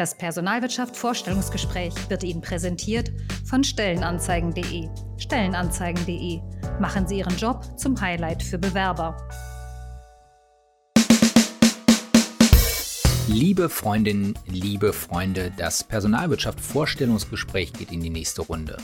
Das Personalwirtschaft Vorstellungsgespräch wird Ihnen präsentiert von Stellenanzeigen.de. Stellenanzeigen.de. Machen Sie Ihren Job zum Highlight für Bewerber. Liebe Freundinnen, liebe Freunde, das Personalwirtschaft Vorstellungsgespräch geht in die nächste Runde.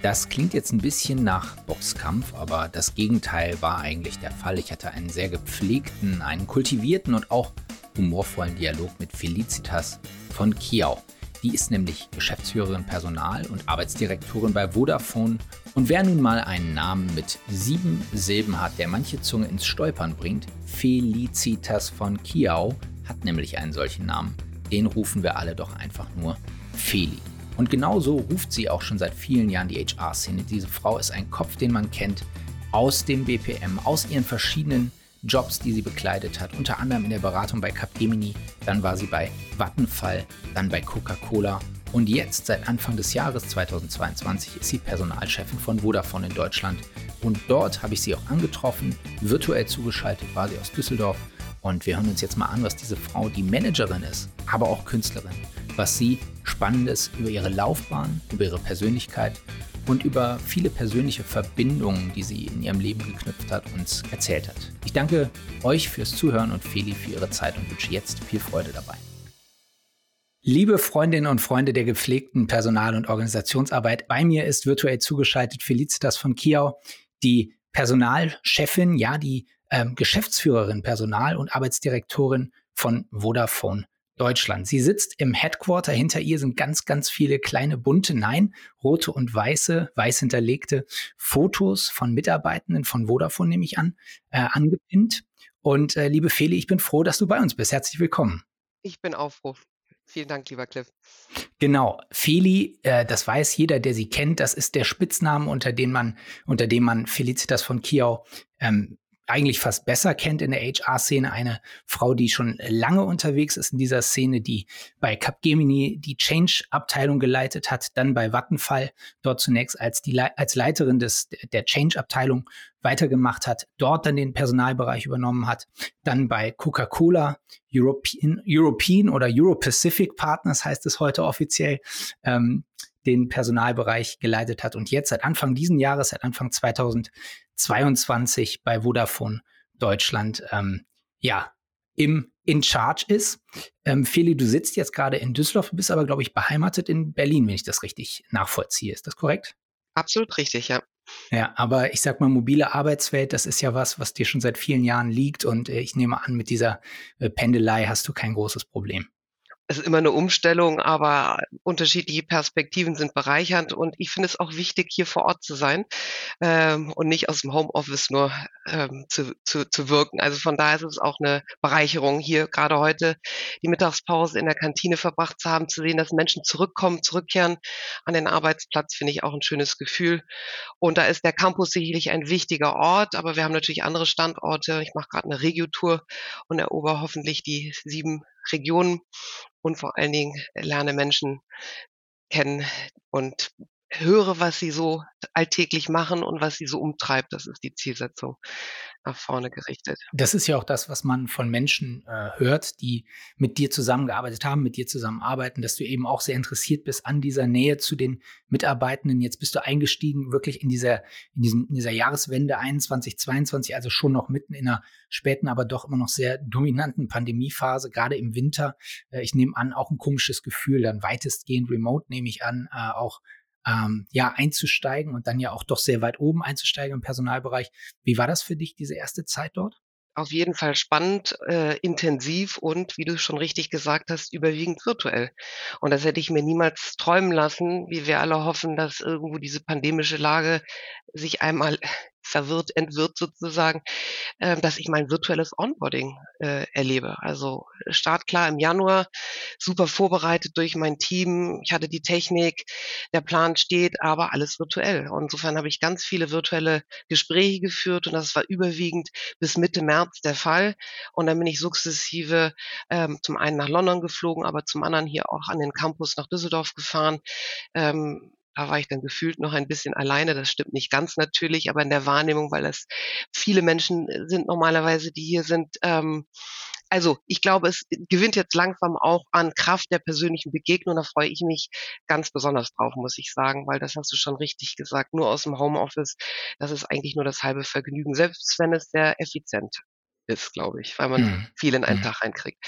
Das klingt jetzt ein bisschen nach Boxkampf, aber das Gegenteil war eigentlich der Fall. Ich hatte einen sehr gepflegten, einen kultivierten und auch humorvollen Dialog mit Felicitas von Kiau. Die ist nämlich Geschäftsführerin Personal und Arbeitsdirektorin bei Vodafone. Und wer nun mal einen Namen mit sieben Silben hat, der manche Zunge ins Stolpern bringt, Felicitas von Kiau hat nämlich einen solchen Namen. Den rufen wir alle doch einfach nur Feli. Und genauso ruft sie auch schon seit vielen Jahren die HR-Szene. Diese Frau ist ein Kopf, den man kennt aus dem BPM, aus ihren verschiedenen Jobs, die sie bekleidet hat, unter anderem in der Beratung bei Capgemini, dann war sie bei Vattenfall, dann bei Coca-Cola. Und jetzt seit Anfang des Jahres 2022 ist sie Personalchefin von Vodafone in Deutschland. Und dort habe ich sie auch angetroffen, virtuell zugeschaltet war sie aus Düsseldorf. Und wir hören uns jetzt mal an, was diese Frau, die Managerin ist, aber auch Künstlerin, was sie Spannendes über ihre Laufbahn, über ihre Persönlichkeit und über viele persönliche Verbindungen, die sie in ihrem Leben geknüpft hat, uns erzählt hat. Ich danke euch fürs Zuhören und Feli für ihre Zeit und wünsche jetzt viel Freude dabei. Liebe Freundinnen und Freunde der gepflegten Personal- und Organisationsarbeit, bei mir ist virtuell zugeschaltet Felicitas von Kiau, die Personalchefin, ja, die ähm, Geschäftsführerin Personal und Arbeitsdirektorin von Vodafone Deutschland. Sie sitzt im Headquarter. Hinter ihr sind ganz, ganz viele kleine bunte, nein, rote und weiße, weiß hinterlegte Fotos von Mitarbeitenden von Vodafone, nehme ich an, äh, angepinnt. Und äh, liebe Feli, ich bin froh, dass du bei uns bist. Herzlich willkommen. Ich bin auch froh. Vielen Dank, lieber Cliff. Genau, Feli, äh, das weiß jeder, der sie kennt. Das ist der Spitzname, unter dem man, unter dem man Felicitas von Kiau ähm, eigentlich fast besser kennt in der HR-Szene, eine Frau, die schon lange unterwegs ist in dieser Szene, die bei Capgemini die Change-Abteilung geleitet hat, dann bei Vattenfall dort zunächst als, die, als Leiterin des, der Change-Abteilung weitergemacht hat, dort dann den Personalbereich übernommen hat, dann bei Coca-Cola, European, European oder Euro-Pacific Partners heißt es heute offiziell, ähm, den Personalbereich geleitet hat und jetzt seit Anfang diesen Jahres, seit Anfang 2022 bei Vodafone Deutschland, ähm, ja, im in Charge ist. Ähm, Feli, du sitzt jetzt gerade in Düsseldorf, bist aber, glaube ich, beheimatet in Berlin, wenn ich das richtig nachvollziehe. Ist das korrekt? Absolut richtig, ja. Ja, aber ich sag mal, mobile Arbeitswelt, das ist ja was, was dir schon seit vielen Jahren liegt und äh, ich nehme an, mit dieser äh, Pendelei hast du kein großes Problem es ist immer eine Umstellung, aber unterschiedliche Perspektiven sind bereichernd und ich finde es auch wichtig, hier vor Ort zu sein ähm, und nicht aus dem Homeoffice nur ähm, zu, zu, zu wirken. Also von daher ist es auch eine Bereicherung, hier gerade heute die Mittagspause in der Kantine verbracht zu haben, zu sehen, dass Menschen zurückkommen, zurückkehren an den Arbeitsplatz, finde ich auch ein schönes Gefühl. Und da ist der Campus sicherlich ein wichtiger Ort, aber wir haben natürlich andere Standorte. Ich mache gerade eine Regiotour und erober hoffentlich die sieben Regionen und vor allen Dingen lerne Menschen kennen und höre, was sie so alltäglich machen und was sie so umtreibt. Das ist die Zielsetzung nach vorne gerichtet. Das ist ja auch das, was man von Menschen äh, hört, die mit dir zusammengearbeitet haben, mit dir zusammenarbeiten, dass du eben auch sehr interessiert bist an dieser Nähe zu den Mitarbeitenden. Jetzt bist du eingestiegen wirklich in dieser, in diesem, in dieser Jahreswende 21, 22, also schon noch mitten in einer späten, aber doch immer noch sehr dominanten Pandemiephase, gerade im Winter. Äh, ich nehme an, auch ein komisches Gefühl, dann weitestgehend remote nehme ich an, äh, auch ähm, ja einzusteigen und dann ja auch doch sehr weit oben einzusteigen im Personalbereich. Wie war das für dich, diese erste Zeit dort? Auf jeden Fall spannend, äh, intensiv und, wie du schon richtig gesagt hast, überwiegend virtuell. Und das hätte ich mir niemals träumen lassen, wie wir alle hoffen, dass irgendwo diese pandemische Lage sich einmal verwirrt, entwirrt sozusagen, äh, dass ich mein virtuelles Onboarding äh, erlebe. Also startklar im Januar, super vorbereitet durch mein Team. Ich hatte die Technik, der Plan steht, aber alles virtuell. Und insofern habe ich ganz viele virtuelle Gespräche geführt und das war überwiegend bis Mitte März der Fall. Und dann bin ich sukzessive ähm, zum einen nach London geflogen, aber zum anderen hier auch an den Campus nach Düsseldorf gefahren. Ähm, da war ich dann gefühlt noch ein bisschen alleine. Das stimmt nicht ganz natürlich, aber in der Wahrnehmung, weil es viele Menschen äh, sind normalerweise, die hier sind, ähm, also ich glaube, es gewinnt jetzt langsam auch an Kraft der persönlichen Begegnung. Da freue ich mich ganz besonders drauf, muss ich sagen, weil das hast du schon richtig gesagt. Nur aus dem Homeoffice, das ist eigentlich nur das halbe Vergnügen, selbst wenn es sehr effizient ist, glaube ich, weil man hm. viel in einen hm. Tag reinkriegt.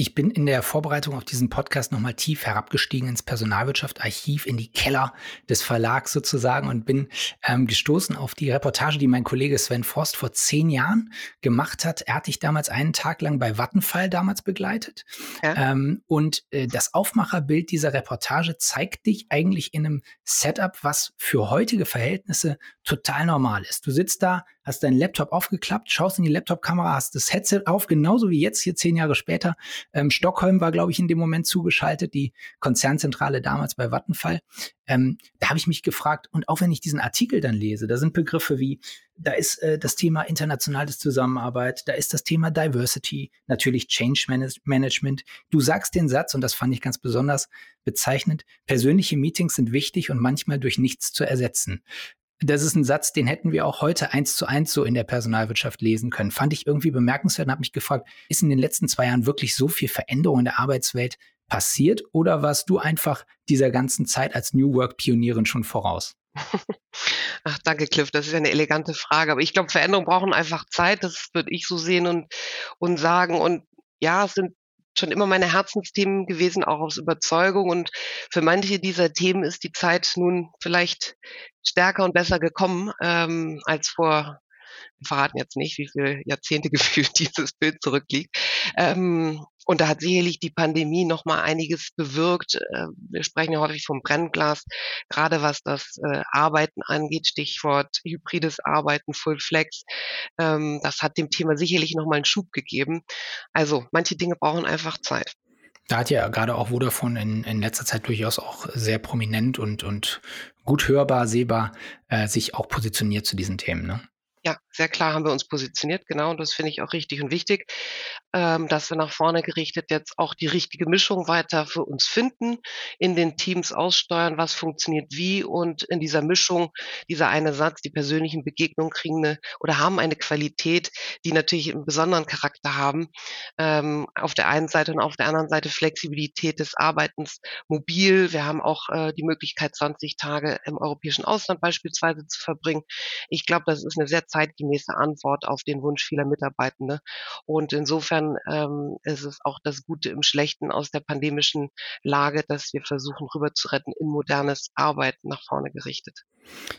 Ich bin in der Vorbereitung auf diesen Podcast nochmal tief herabgestiegen ins Personalwirtschaftsarchiv, in die Keller des Verlags sozusagen und bin ähm, gestoßen auf die Reportage, die mein Kollege Sven Forst vor zehn Jahren gemacht hat. Er hat dich damals einen Tag lang bei Vattenfall damals begleitet. Ja. Ähm, und äh, das Aufmacherbild dieser Reportage zeigt dich eigentlich in einem Setup, was für heutige Verhältnisse total normal ist. Du sitzt da, hast deinen Laptop aufgeklappt, schaust in die Laptop-Kamera, hast das Headset auf, genauso wie jetzt hier zehn Jahre später. Ähm, Stockholm war, glaube ich, in dem Moment zugeschaltet, die Konzernzentrale damals bei Vattenfall. Ähm, da habe ich mich gefragt, und auch wenn ich diesen Artikel dann lese, da sind Begriffe wie, da ist äh, das Thema internationales Zusammenarbeit, da ist das Thema Diversity, natürlich Change Management. Du sagst den Satz, und das fand ich ganz besonders bezeichnend, persönliche Meetings sind wichtig und manchmal durch nichts zu ersetzen das ist ein Satz, den hätten wir auch heute eins zu eins so in der Personalwirtschaft lesen können. Fand ich irgendwie bemerkenswert und habe mich gefragt, ist in den letzten zwei Jahren wirklich so viel Veränderung in der Arbeitswelt passiert oder warst du einfach dieser ganzen Zeit als New Work Pionierin schon voraus? Ach, danke, Cliff. Das ist eine elegante Frage. Aber ich glaube, Veränderungen brauchen einfach Zeit. Das würde ich so sehen und, und sagen. Und ja, es sind schon immer meine Herzensthemen gewesen, auch aus Überzeugung. Und für manche dieser Themen ist die Zeit nun vielleicht stärker und besser gekommen ähm, als vor verraten jetzt nicht, wie viele Jahrzehnte gefühlt dieses Bild zurückliegt. Ähm, und da hat sicherlich die Pandemie noch mal einiges bewirkt. Äh, wir sprechen ja häufig vom Brennglas, gerade was das äh, Arbeiten angeht, Stichwort hybrides Arbeiten, Full Flex. Ähm, das hat dem Thema sicherlich noch mal einen Schub gegeben. Also manche Dinge brauchen einfach Zeit. Da hat ja gerade auch Vodafone in, in letzter Zeit durchaus auch sehr prominent und, und gut hörbar, sehbar äh, sich auch positioniert zu diesen Themen. Ne? Ja, sehr klar haben wir uns positioniert, genau, und das finde ich auch richtig und wichtig, ähm, dass wir nach vorne gerichtet jetzt auch die richtige Mischung weiter für uns finden, in den Teams aussteuern, was funktioniert wie und in dieser Mischung, dieser eine Satz, die persönlichen Begegnungen kriegen eine oder haben eine Qualität, die natürlich einen besonderen Charakter haben. Ähm, auf der einen Seite und auf der anderen Seite Flexibilität des Arbeitens mobil. Wir haben auch äh, die Möglichkeit, 20 Tage im europäischen Ausland beispielsweise zu verbringen. Ich glaube, das ist eine sehr zeitgemäße Antwort auf den Wunsch vieler Mitarbeitende. Und insofern ähm, ist es auch das Gute im Schlechten aus der pandemischen Lage, dass wir versuchen, rüber zu retten in modernes Arbeiten nach vorne gerichtet.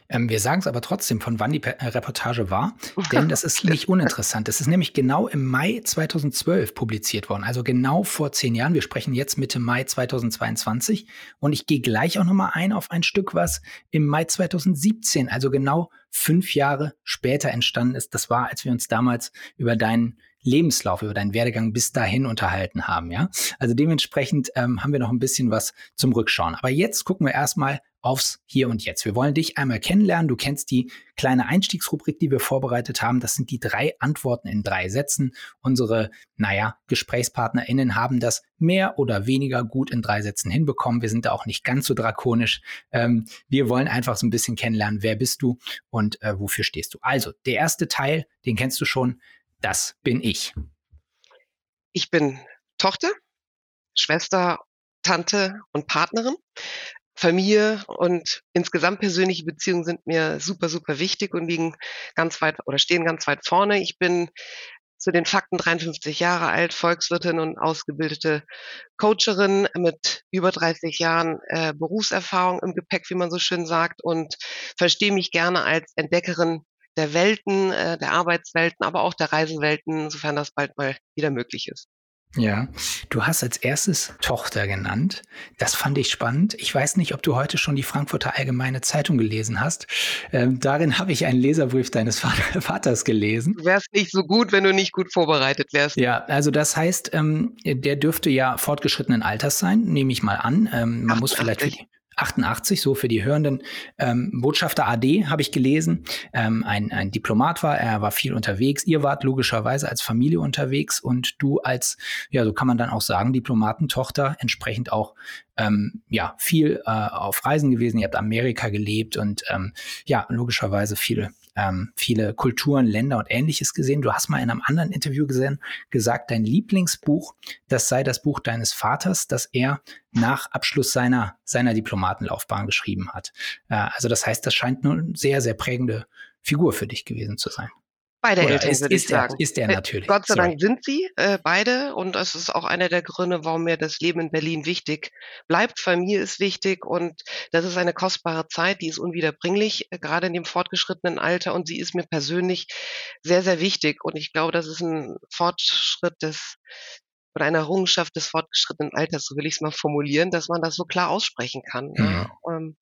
Ähm, wir sagen es aber trotzdem, von wann die äh, Reportage war, denn das ist nicht uninteressant. Das ist nämlich genau im Mai 2012 publiziert worden, also genau vor zehn Jahren. Wir sprechen jetzt Mitte Mai 2022 und ich gehe gleich auch nochmal ein auf ein Stück, was im Mai 2017, also genau fünf Jahre später entstanden ist. Das war, als wir uns damals über deinen Lebenslauf, über deinen Werdegang bis dahin unterhalten haben, ja. Also dementsprechend ähm, haben wir noch ein bisschen was zum Rückschauen. Aber jetzt gucken wir erstmal aufs Hier und Jetzt. Wir wollen dich einmal kennenlernen. Du kennst die kleine Einstiegsrubrik, die wir vorbereitet haben. Das sind die drei Antworten in drei Sätzen. Unsere, naja, GesprächspartnerInnen haben das mehr oder weniger gut in drei Sätzen hinbekommen. Wir sind da auch nicht ganz so drakonisch. Ähm, wir wollen einfach so ein bisschen kennenlernen, wer bist du und äh, wofür stehst du. Also, der erste Teil, den kennst du schon. Das bin ich. Ich bin Tochter, Schwester, Tante und Partnerin. Familie und insgesamt persönliche Beziehungen sind mir super, super wichtig und liegen ganz weit oder stehen ganz weit vorne. Ich bin zu den Fakten 53 Jahre alt, Volkswirtin und ausgebildete Coacherin mit über 30 Jahren äh, Berufserfahrung im Gepäck, wie man so schön sagt, und verstehe mich gerne als Entdeckerin der Welten, äh, der Arbeitswelten, aber auch der Reisewelten, sofern das bald mal wieder möglich ist. Ja, du hast als erstes Tochter genannt. Das fand ich spannend. Ich weiß nicht, ob du heute schon die Frankfurter Allgemeine Zeitung gelesen hast. Ähm, darin habe ich einen Leserbrief deines Vaters gelesen. Du wärst nicht so gut, wenn du nicht gut vorbereitet wärst. Ja, also das heißt, ähm, der dürfte ja fortgeschrittenen Alters sein, nehme ich mal an. Ähm, man 88. muss vielleicht für die 88, so für die Hörenden. Ähm, Botschafter AD habe ich gelesen, ähm, ein, ein Diplomat war, er war viel unterwegs. Ihr wart logischerweise als Familie unterwegs und du als, ja, so kann man dann auch sagen, Diplomatentochter, entsprechend auch ähm, ja, viel äh, auf Reisen gewesen. Ihr habt Amerika gelebt und ähm, ja, logischerweise viele ähm, viele Kulturen, Länder und ähnliches gesehen. Du hast mal in einem anderen Interview gesehen, gesagt, dein Lieblingsbuch, das sei das Buch deines Vaters, das er nach Abschluss seiner, seiner Diplomatenlaufbahn geschrieben hat. Äh, also das heißt, das scheint eine sehr, sehr prägende Figur für dich gewesen zu sein. Beide Oder Eltern, ist, würde ich sagen. ist er äh, natürlich. Gott sei Sorry. Dank sind sie äh, beide und das ist auch einer der Gründe, warum mir das Leben in Berlin wichtig bleibt. Familie ist wichtig und das ist eine kostbare Zeit, die ist unwiederbringlich, äh, gerade in dem fortgeschrittenen Alter und sie ist mir persönlich sehr, sehr wichtig und ich glaube, das ist ein Fortschritt des oder eine Errungenschaft des fortgeschrittenen Alters, so will ich es mal formulieren, dass man das so klar aussprechen kann. Mhm.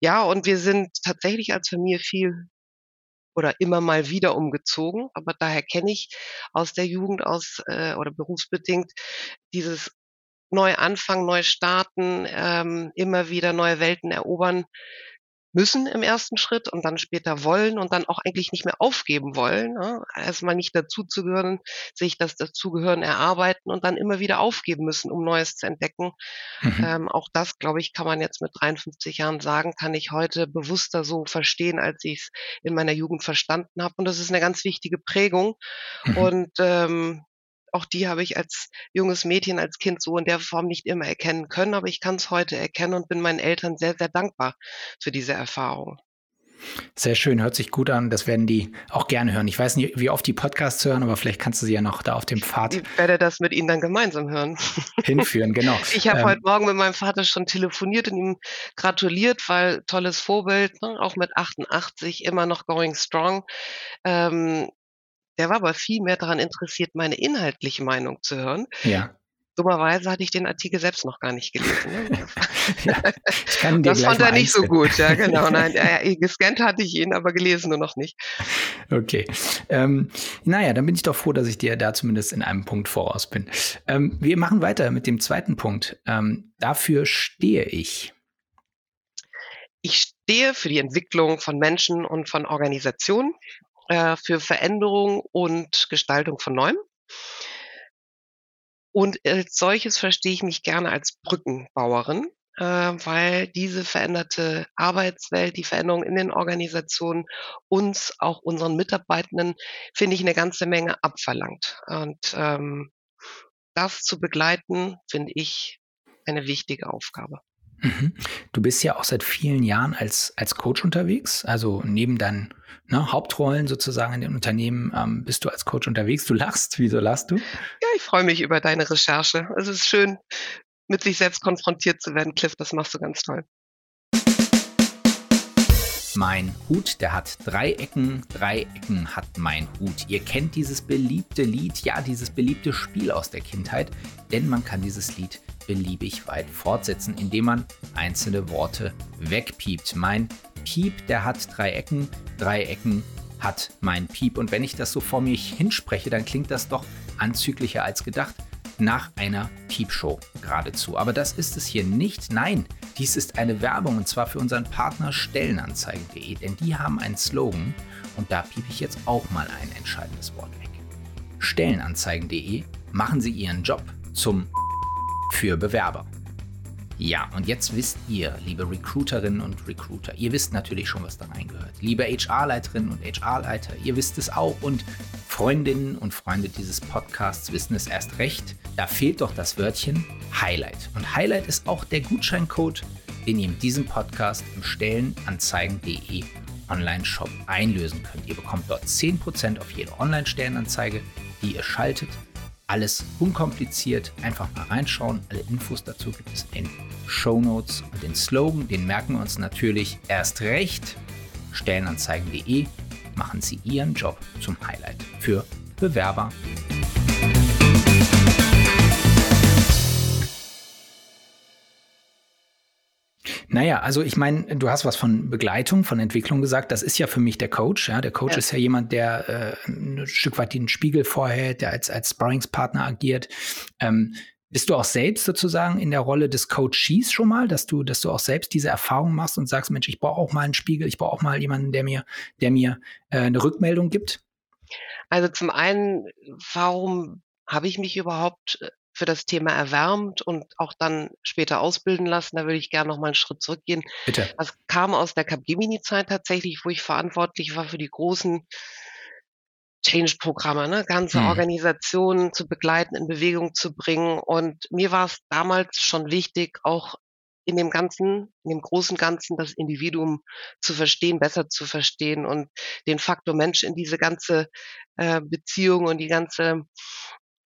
Ja, und wir sind tatsächlich als Familie viel oder immer mal wieder umgezogen. Aber daher kenne ich aus der Jugend aus äh, oder berufsbedingt dieses neu anfangen, neu starten, ähm, immer wieder neue Welten erobern müssen im ersten Schritt und dann später wollen und dann auch eigentlich nicht mehr aufgeben wollen. Ne? Erstmal nicht dazuzugehören, sich das Dazugehören erarbeiten und dann immer wieder aufgeben müssen, um Neues zu entdecken. Mhm. Ähm, auch das, glaube ich, kann man jetzt mit 53 Jahren sagen, kann ich heute bewusster so verstehen, als ich es in meiner Jugend verstanden habe. Und das ist eine ganz wichtige Prägung. Mhm. Und ähm, auch die habe ich als junges Mädchen, als Kind so in der Form nicht immer erkennen können, aber ich kann es heute erkennen und bin meinen Eltern sehr, sehr dankbar für diese Erfahrung. Sehr schön, hört sich gut an. Das werden die auch gerne hören. Ich weiß nicht, wie oft die Podcasts hören, aber vielleicht kannst du sie ja noch da auf dem Pfad. Ich werde das mit ihnen dann gemeinsam hören. Hinführen, genau. Ich habe ähm, heute Morgen mit meinem Vater schon telefoniert und ihm gratuliert, weil tolles Vorbild, ne? auch mit 88 immer noch going strong. Ähm, der war aber viel mehr daran interessiert, meine inhaltliche Meinung zu hören. Ja. Dummerweise hatte ich den Artikel selbst noch gar nicht gelesen. Ne? ja, ich kann dir das fand er nicht so gut, ja, genau. Nein, äh, gescannt hatte ich ihn, aber gelesen nur noch nicht. Okay. Ähm, naja, dann bin ich doch froh, dass ich dir da zumindest in einem Punkt voraus bin. Ähm, wir machen weiter mit dem zweiten Punkt. Ähm, dafür stehe ich. Ich stehe für die Entwicklung von Menschen und von Organisationen äh, für Veränderung und Gestaltung von Neuem. Und als solches verstehe ich mich gerne als Brückenbauerin, äh, weil diese veränderte Arbeitswelt, die Veränderung in den Organisationen uns, auch unseren Mitarbeitenden, finde ich, eine ganze Menge abverlangt. Und ähm, das zu begleiten, finde ich eine wichtige Aufgabe. Mhm. Du bist ja auch seit vielen Jahren als, als Coach unterwegs. Also neben deinen ne, Hauptrollen sozusagen in den Unternehmen ähm, bist du als Coach unterwegs. Du lachst. Wieso lachst du? Ja, ich freue mich über deine Recherche. Es ist schön, mit sich selbst konfrontiert zu werden. Cliff, das machst du ganz toll. Mein Hut, der hat drei Ecken, drei Ecken hat mein Hut. Ihr kennt dieses beliebte Lied, ja, dieses beliebte Spiel aus der Kindheit, denn man kann dieses Lied beliebig weit fortsetzen, indem man einzelne Worte wegpiept. Mein Piep, der hat drei Ecken, drei Ecken hat mein Piep. Und wenn ich das so vor mir hinspreche, dann klingt das doch anzüglicher als gedacht. Nach einer Piepshow geradezu. Aber das ist es hier nicht. Nein, dies ist eine Werbung und zwar für unseren Partner Stellenanzeigen.de, denn die haben einen Slogan und da piep ich jetzt auch mal ein entscheidendes Wort weg. Stellenanzeigen.de machen Sie Ihren Job zum für Bewerber. Ja, und jetzt wisst ihr, liebe Recruiterinnen und Recruiter, ihr wisst natürlich schon, was da reingehört. Liebe HR-Leiterinnen und HR-Leiter, ihr wisst es auch. Und Freundinnen und Freunde dieses Podcasts wissen es erst recht. Da fehlt doch das Wörtchen Highlight. Und Highlight ist auch der Gutscheincode, den ihr mit diesem Podcast im Stellenanzeigen.de Online-Shop einlösen könnt. Ihr bekommt dort 10% auf jede Online-Stellenanzeige, die ihr schaltet alles unkompliziert. Einfach mal reinschauen. Alle Infos dazu gibt es in Show Notes. Und den Slogan, den merken wir uns natürlich erst recht. Stellenanzeigen.de machen Sie Ihren Job zum Highlight für Bewerber. Naja, also ich meine, du hast was von Begleitung, von Entwicklung gesagt. Das ist ja für mich der Coach. Ja? Der Coach ja. ist ja jemand, der äh, ein Stück weit den Spiegel vorhält, der als, als Sparringspartner agiert. Ähm, bist du auch selbst sozusagen in der Rolle des Coaches schon mal, dass du, dass du auch selbst diese Erfahrung machst und sagst, Mensch, ich brauche auch mal einen Spiegel, ich brauche auch mal jemanden, der mir, der mir äh, eine Rückmeldung gibt? Also zum einen, warum habe ich mich überhaupt äh, für das Thema erwärmt und auch dann später ausbilden lassen. Da würde ich gerne noch mal einen Schritt zurückgehen. Bitte. Das kam aus der Capgemini-Zeit tatsächlich, wo ich verantwortlich war für die großen Change-Programme, ne? ganze Mhm. Organisationen zu begleiten, in Bewegung zu bringen. Und mir war es damals schon wichtig, auch in dem Ganzen, in dem großen Ganzen das Individuum zu verstehen, besser zu verstehen und den Faktor Mensch in diese ganze äh, Beziehung und die ganze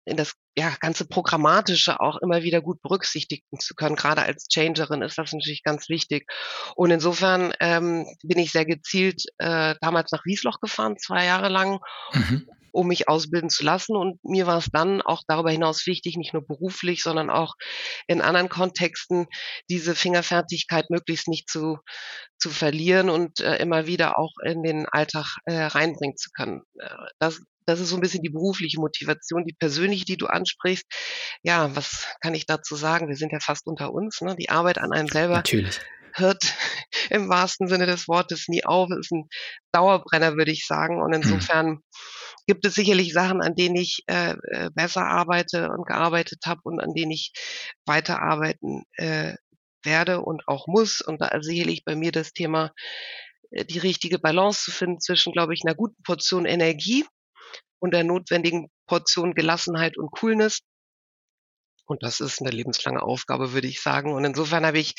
in das ja, ganze Programmatische auch immer wieder gut berücksichtigen zu können. Gerade als Changerin ist das natürlich ganz wichtig. Und insofern ähm, bin ich sehr gezielt äh, damals nach Wiesloch gefahren, zwei Jahre lang, Mhm. Um mich ausbilden zu lassen. Und mir war es dann auch darüber hinaus wichtig, nicht nur beruflich, sondern auch in anderen Kontexten, diese Fingerfertigkeit möglichst nicht zu, zu verlieren und äh, immer wieder auch in den Alltag äh, reinbringen zu können. Äh, das, das ist so ein bisschen die berufliche Motivation, die persönliche, die du ansprichst. Ja, was kann ich dazu sagen? Wir sind ja fast unter uns. Ne? Die Arbeit an einem selber Natürlich. hört im wahrsten Sinne des Wortes nie auf. Ist ein Dauerbrenner, würde ich sagen. Und Mhm. insofern gibt es sicherlich Sachen, an denen ich äh, äh, besser arbeite und gearbeitet habe und an denen ich weiterarbeiten äh, werde und auch muss. Und da sicherlich bei mir das Thema, äh, die richtige Balance zu finden zwischen, glaube ich, einer guten Portion Energie und der notwendigen Portion Gelassenheit und Coolness. Und das ist eine lebenslange Aufgabe, würde ich sagen. Und insofern habe ich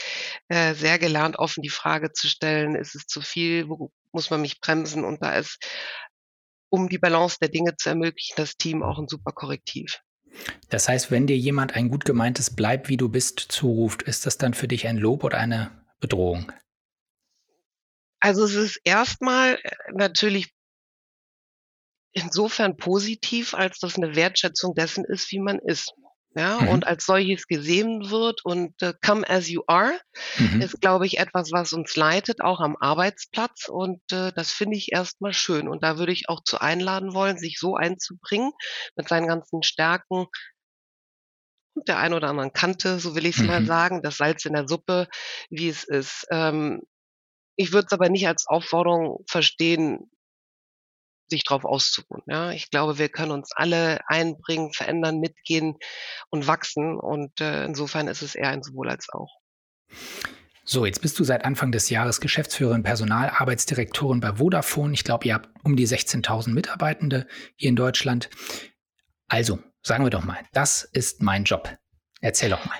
äh, sehr gelernt, offen die Frage zu stellen, ist es zu viel, wo muss man mich bremsen? Und da ist, um die Balance der Dinge zu ermöglichen, das Team auch ein super Korrektiv. Das heißt, wenn dir jemand ein gut gemeintes Bleib wie du bist zuruft, ist das dann für dich ein Lob oder eine Bedrohung? Also es ist erstmal äh, natürlich insofern positiv, als das eine Wertschätzung dessen ist, wie man ist. Ja, Mhm. und als solches gesehen wird und äh, come as you are Mhm. ist, glaube ich, etwas, was uns leitet, auch am Arbeitsplatz. Und äh, das finde ich erstmal schön. Und da würde ich auch zu einladen wollen, sich so einzubringen mit seinen ganzen Stärken und der ein oder anderen Kante, so will ich es mal Mhm. sagen, das Salz in der Suppe, wie es ist. Ähm, ich würde es aber nicht als Aufforderung verstehen, sich drauf auszuruhen. Ja, ich glaube, wir können uns alle einbringen, verändern, mitgehen und wachsen. Und äh, insofern ist es eher ein sowohl als auch. So, jetzt bist du seit Anfang des Jahres Geschäftsführerin, Personalarbeitsdirektorin bei Vodafone. Ich glaube, ihr habt um die 16.000 Mitarbeitende hier in Deutschland. Also, sagen wir doch mal, das ist mein Job. Erzähl doch mal.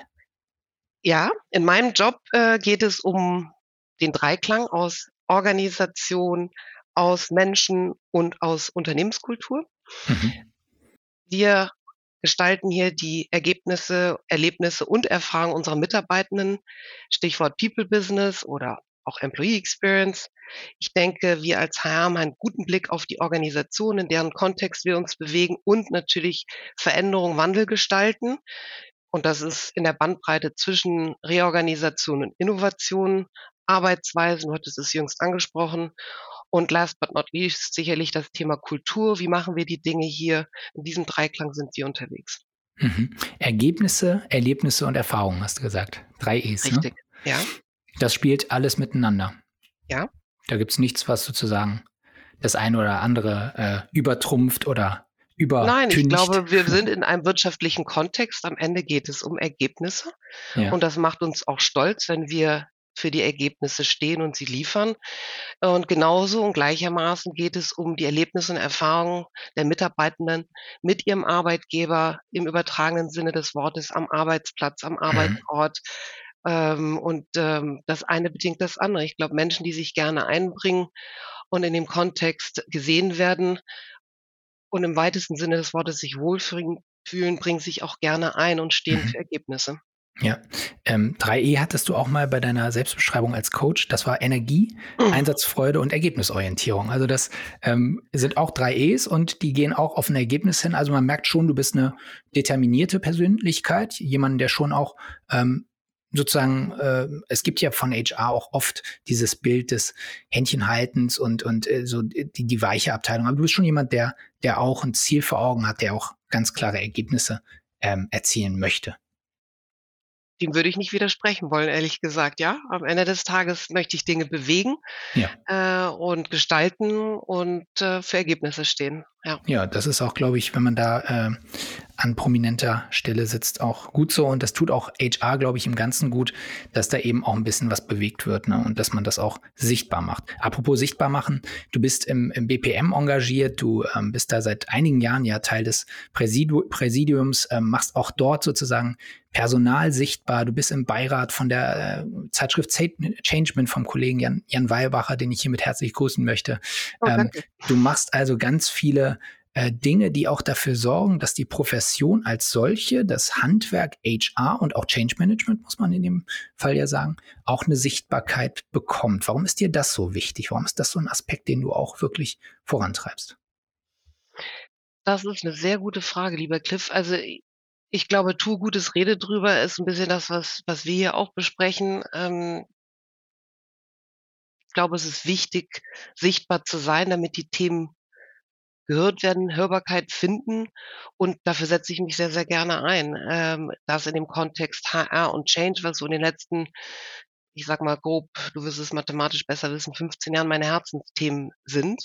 Ja, in meinem Job äh, geht es um den Dreiklang aus Organisation, aus Menschen und aus Unternehmenskultur. Mhm. Wir gestalten hier die Ergebnisse, Erlebnisse und Erfahrungen unserer Mitarbeitenden. Stichwort People Business oder auch Employee Experience. Ich denke, wir als HR haben einen guten Blick auf die Organisation, in deren Kontext wir uns bewegen und natürlich Veränderung, Wandel gestalten. Und das ist in der Bandbreite zwischen Reorganisation und Innovation, Arbeitsweisen, du hattest es jüngst angesprochen. Und last but not least sicherlich das Thema Kultur. Wie machen wir die Dinge hier? In diesem Dreiklang sind wir unterwegs. Mhm. Ergebnisse, Erlebnisse und Erfahrungen, hast du gesagt. Drei E's. Richtig. Ne? Ja, Das spielt alles miteinander. Ja. Da gibt es nichts, was sozusagen das eine oder andere äh, übertrumpft oder nein, ich glaube, wir sind in einem wirtschaftlichen Kontext. Am Ende geht es um Ergebnisse. ja. Und das macht uns auch stolz, wenn wir für die Ergebnisse stehen und sie liefern. Und genauso und gleichermaßen geht es um die Erlebnisse und Erfahrungen der Mitarbeitenden mit ihrem Arbeitgeber im übertragenen Sinne des Wortes am Arbeitsplatz, am Arbeitsort. Ähm, und ähm, das eine bedingt das andere. Ich glaube, Menschen, die sich gerne einbringen und in dem Kontext gesehen werden und im weitesten Sinne des Wortes sich wohlfühlen, fühlen, bringen sich auch gerne ein und stehen Mhm. für Ergebnisse. Ja, ähm, 3E hattest du auch mal bei deiner Selbstbeschreibung als Coach. Das war Energie, Mhm. Einsatzfreude und Ergebnisorientierung. Also das ähm, sind auch drei E's und die gehen auch auf ein Ergebnis hin. Also man merkt schon, du bist eine determinierte Persönlichkeit, jemand, der schon auch ähm, sozusagen, äh, es gibt ja von HR auch oft dieses Bild des Händchenhaltens und, und äh, so die, die weiche Abteilung. Aber du bist schon jemand, der, der auch ein Ziel vor Augen hat, der auch ganz klare Ergebnisse ähm, erzielen möchte. Dem würde ich nicht widersprechen wollen, ehrlich gesagt. Ja, am Ende des Tages möchte ich Dinge bewegen Ja. äh, und gestalten und äh, für Ergebnisse stehen. Ja. ja, das ist auch, glaube ich, wenn man da äh, an prominenter Stelle sitzt, auch gut so. Und das tut auch HR, glaube ich, im Ganzen gut, dass da eben auch ein bisschen was bewegt wird ne? und dass man das auch sichtbar macht. Apropos sichtbar machen, du bist im, im BPM engagiert, du ähm, bist da seit einigen Jahren ja Teil des Präsidu Präsidiums, ähm, machst auch dort sozusagen Personal sichtbar. Du bist im Beirat von der äh, Zeitschrift Changement vom Kollegen Jan, Jan Weilbacher, den ich hiermit herzlich grüßen möchte. Oh, ähm, du machst also ganz viele äh, Dinge, die auch dafür sorgen, dass die Profession als solche, das Handwerk HR und auch Change Management, muss man in dem Fall ja sagen, auch eine Sichtbarkeit bekommt. Warum ist dir das so wichtig? Warum ist das so ein Aspekt, den du auch wirklich vorantreibst? Das ist eine sehr gute Frage, lieber Cliff. Also ich glaube, tu gutes Rede drüber ist ein bisschen das, was, was wir hier auch besprechen. Ähm, ich glaube, es ist wichtig, sichtbar zu sein, damit die Themen gehört werden, Hörbarkeit finden. Und dafür setze ich mich sehr, sehr gerne ein. Ähm, das in dem Kontext HR und Change, was so in den letzten, ich sag mal grob, du wirst es mathematisch besser wissen, 15 Jahren meine Herzensthemen sind.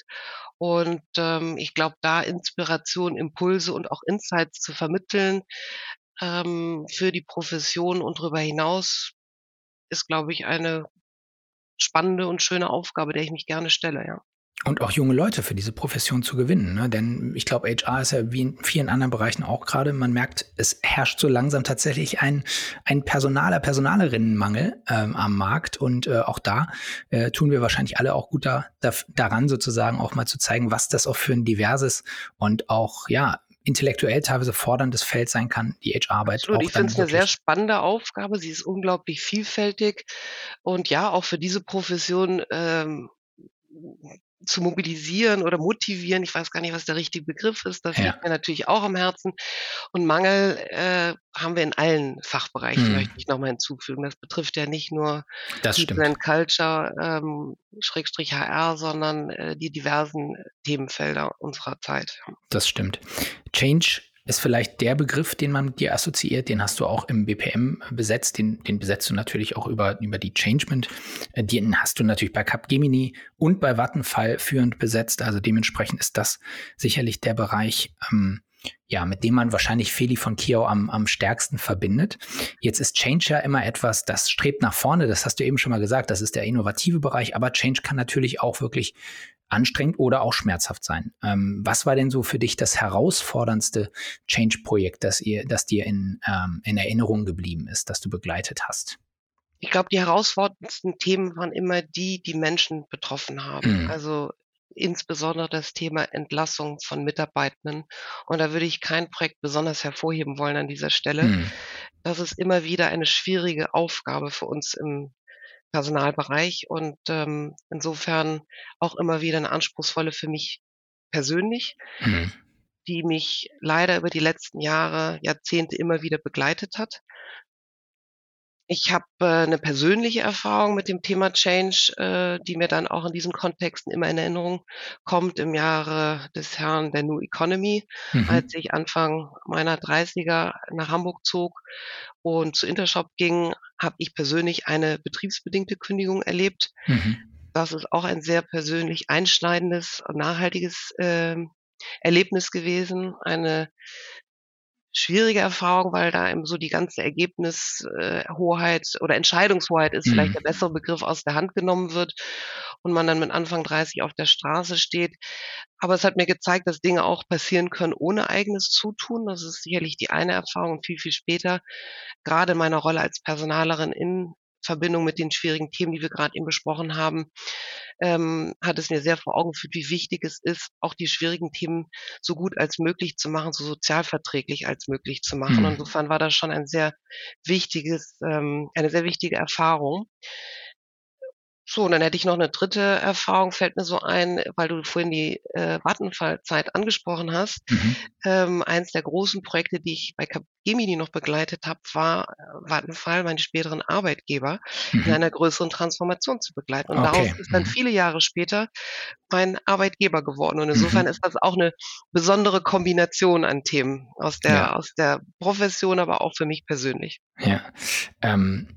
Und ähm, ich glaube, da Inspiration, Impulse und auch Insights zu vermitteln ähm, für die Profession und darüber hinaus ist, glaube ich, eine spannende und schöne Aufgabe, der ich mich gerne stelle, ja und auch junge Leute für diese Profession zu gewinnen. Ne? Denn ich glaube, HR ist ja wie in vielen anderen Bereichen auch gerade, man merkt, es herrscht so langsam tatsächlich ein, ein Personaler, Personalerinnenmangel ähm, am Markt. Und äh, auch da äh, tun wir wahrscheinlich alle auch gut da, da, daran, sozusagen auch mal zu zeigen, was das auch für ein diverses und auch, ja, intellektuell teilweise forderndes Feld sein kann, die HR-Arbeit. Ich finde es eine sehr spannende Aufgabe. Sie ist unglaublich vielfältig. Und ja, auch für diese Profession ähm, zu mobilisieren oder motivieren. Ich weiß gar nicht, was der richtige Begriff ist. Das ja. liegt mir natürlich auch am Herzen. Und Mangel äh, haben wir in allen Fachbereichen, hm. möchte ich nochmal hinzufügen. Das betrifft ja nicht nur das People Culture, ähm, Schrägstrich HR, sondern äh, die diversen Themenfelder unserer Zeit. Das stimmt. Change ist vielleicht der Begriff, den man mit dir assoziiert. Den hast du auch im BPM besetzt. Den, den besetzt du natürlich auch über, über die Changement. Äh, den hast du natürlich bei Capgemini und bei Vattenfall führend besetzt. Also dementsprechend ist das sicherlich der Bereich, ähm, ja, mit dem man wahrscheinlich Feli von Kiau am, am stärksten verbindet. Jetzt ist Change ja immer etwas, das strebt nach vorne. Das hast du eben schon mal gesagt. Das ist der innovative Bereich. Aber Change kann natürlich auch wirklich anstrengend oder auch schmerzhaft sein. Ähm, was war denn so für dich das herausforderndste Change-Projekt, das, ihr, das dir in, ähm, in Erinnerung geblieben ist, das du begleitet hast? Ich glaube, die herausforderndsten Themen waren immer die, die Menschen betroffen haben. Mhm. Also insbesondere das Thema Entlassung von Mitarbeitenden. Und da würde ich kein Projekt besonders hervorheben wollen an dieser Stelle. Mhm. Das ist immer wieder eine schwierige Aufgabe für uns im Personalbereich und ähm, insofern auch immer wieder eine anspruchsvolle für mich persönlich, mhm. die mich leider über die letzten Jahre, Jahrzehnte immer wieder begleitet hat. Ich habe äh, 'ne persönliche Erfahrung mit dem Thema Change, äh, die mir dann auch in diesen Kontexten immer in Erinnerung kommt im Jahre des Herrn der New Economy, mhm. als ich Anfang meiner 30er nach Hamburg zog und zu Intershop ging, habe ich persönlich eine betriebsbedingte Kündigung erlebt. Mhm. Das ist auch ein sehr persönlich einschneidendes und nachhaltiges, ähm, Erlebnis gewesen. Eine schwierige Erfahrung, weil da eben so die ganze Ergebnishoheit oder Entscheidungshoheit ist mhm. vielleicht der bessere Begriff aus der Hand genommen wird und man dann mit Anfang 30 auf der Straße steht. Aber es hat mir gezeigt, dass Dinge auch passieren können ohne eigenes Zutun. Das ist sicherlich die eine Erfahrung. Viel, viel später, gerade in meiner Rolle als Personalerin in Verbindung mit den schwierigen Themen, die wir gerade eben besprochen haben, ähm, hat es mir sehr vor Augen geführt, wie wichtig es ist, auch die schwierigen Themen so gut als möglich zu machen, so sozialverträglich als möglich zu machen. Mhm. Insofern war das schon ein sehr wichtiges, ähm, eine sehr wichtige Erfahrung. So, und dann hätte ich noch eine dritte Erfahrung, fällt mir so ein, weil du vorhin die äh, Vattenfall-Zeit angesprochen hast. Mhm. Ähm, eins der großen Projekte, die ich bei Capgemini noch begleitet habe, war äh, Vattenfall, meine späteren Arbeitgeber, mhm. in einer größeren Transformation zu begleiten. Und okay. daraus ist dann mhm. viele Jahre später mein Arbeitgeber geworden. Und insofern mhm. ist das auch eine besondere Kombination an Themen aus der, ja. aus der Profession, aber auch für mich persönlich. Ja. Ähm,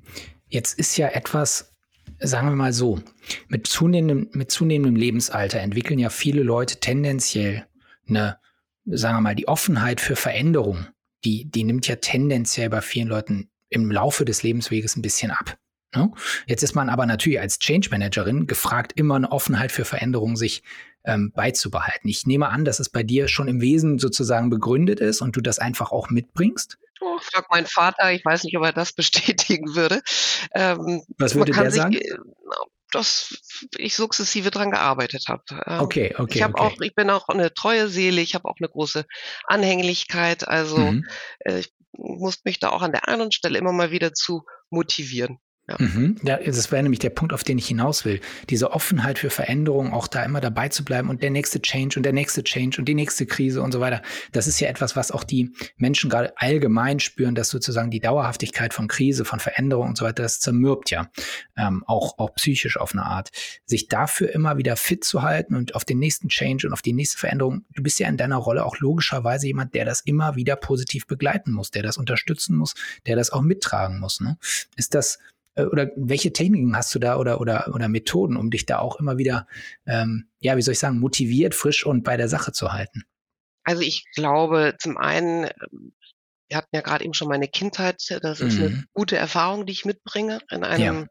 jetzt ist ja etwas, sagen wir mal so, mit zunehmendem, mit zunehmendem Lebensalter entwickeln ja viele Leute tendenziell eine, sagen wir mal, die Offenheit für Veränderung, die, die nimmt ja tendenziell bei vielen Leuten im Laufe des Lebensweges ein bisschen ab. Ne? Jetzt ist man aber natürlich als Change Managerin gefragt, immer eine Offenheit für Veränderungen sich ähm, beizubehalten. Ich nehme an, dass es bei dir schon im Wesen sozusagen begründet ist und du das einfach auch mitbringst. Oh, frag meinen Vater, ich weiß nicht, ob er das bestätigen würde. Ähm, Was würde der sich, sagen? Äh, dass ich sukzessive dran gearbeitet habe. Ähm, okay, okay. Ich habe okay. auch, ich bin auch eine treue Seele, ich habe auch eine große Anhänglichkeit. Also mhm. äh, ich muss mich da auch an der einen Stelle immer mal wieder zu motivieren. Ja. Mhm. ja, das wäre nämlich der Punkt, auf den ich hinaus will. Diese Offenheit für Veränderungen, auch da immer dabei zu bleiben und der nächste Change und der nächste Change und die nächste Krise und so weiter. Das ist ja etwas, was auch die Menschen gerade allgemein spüren, dass sozusagen die Dauerhaftigkeit von Krise, von Veränderung und so weiter, das zermürbt ja. Ähm, auch, auch psychisch auf eine Art. Sich dafür immer wieder fit zu halten und auf den nächsten Change und auf die nächste Veränderung. Du bist ja in deiner Rolle auch logischerweise jemand, der das immer wieder positiv begleiten muss, der das unterstützen muss, der das auch mittragen muss. Ne? Ist das, oder welche Techniken hast du da oder, oder, oder Methoden, um dich da auch immer wieder, ähm, ja, wie soll ich sagen, motiviert, frisch und bei der Sache zu halten? Also ich glaube, zum einen, ähm, wir hatten ja gerade eben schon meine Kindheit, das ist mhm. eine gute Erfahrung, die ich mitbringe in einem, ja.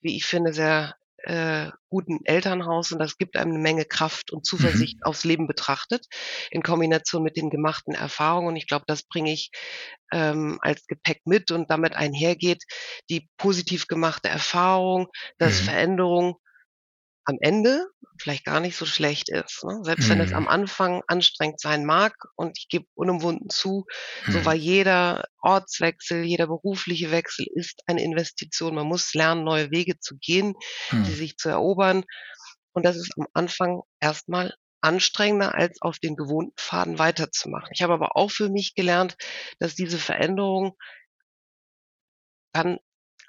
wie ich finde, sehr äh, guten Elternhaus und das gibt einem eine Menge Kraft und Zuversicht mhm. aufs Leben betrachtet, in Kombination mit den gemachten Erfahrungen. Und ich glaube, das bringe ich ähm, als Gepäck mit und damit einhergeht die positiv gemachte Erfahrung, dass mhm. Veränderung am Ende vielleicht gar nicht so schlecht ist. Ne? Selbst mhm. wenn es am mhm. Anfang anstrengend sein mag und ich gebe unumwunden zu, mhm. so war jeder Ortswechsel, jeder berufliche Wechsel ist eine Investition. Man muss lernen, neue Wege zu gehen, mhm. die sich zu erobern. Und das ist am Anfang erstmal anstrengender, als auf den gewohnten Faden weiterzumachen. Ich habe aber auch für mich gelernt, dass diese Veränderung dann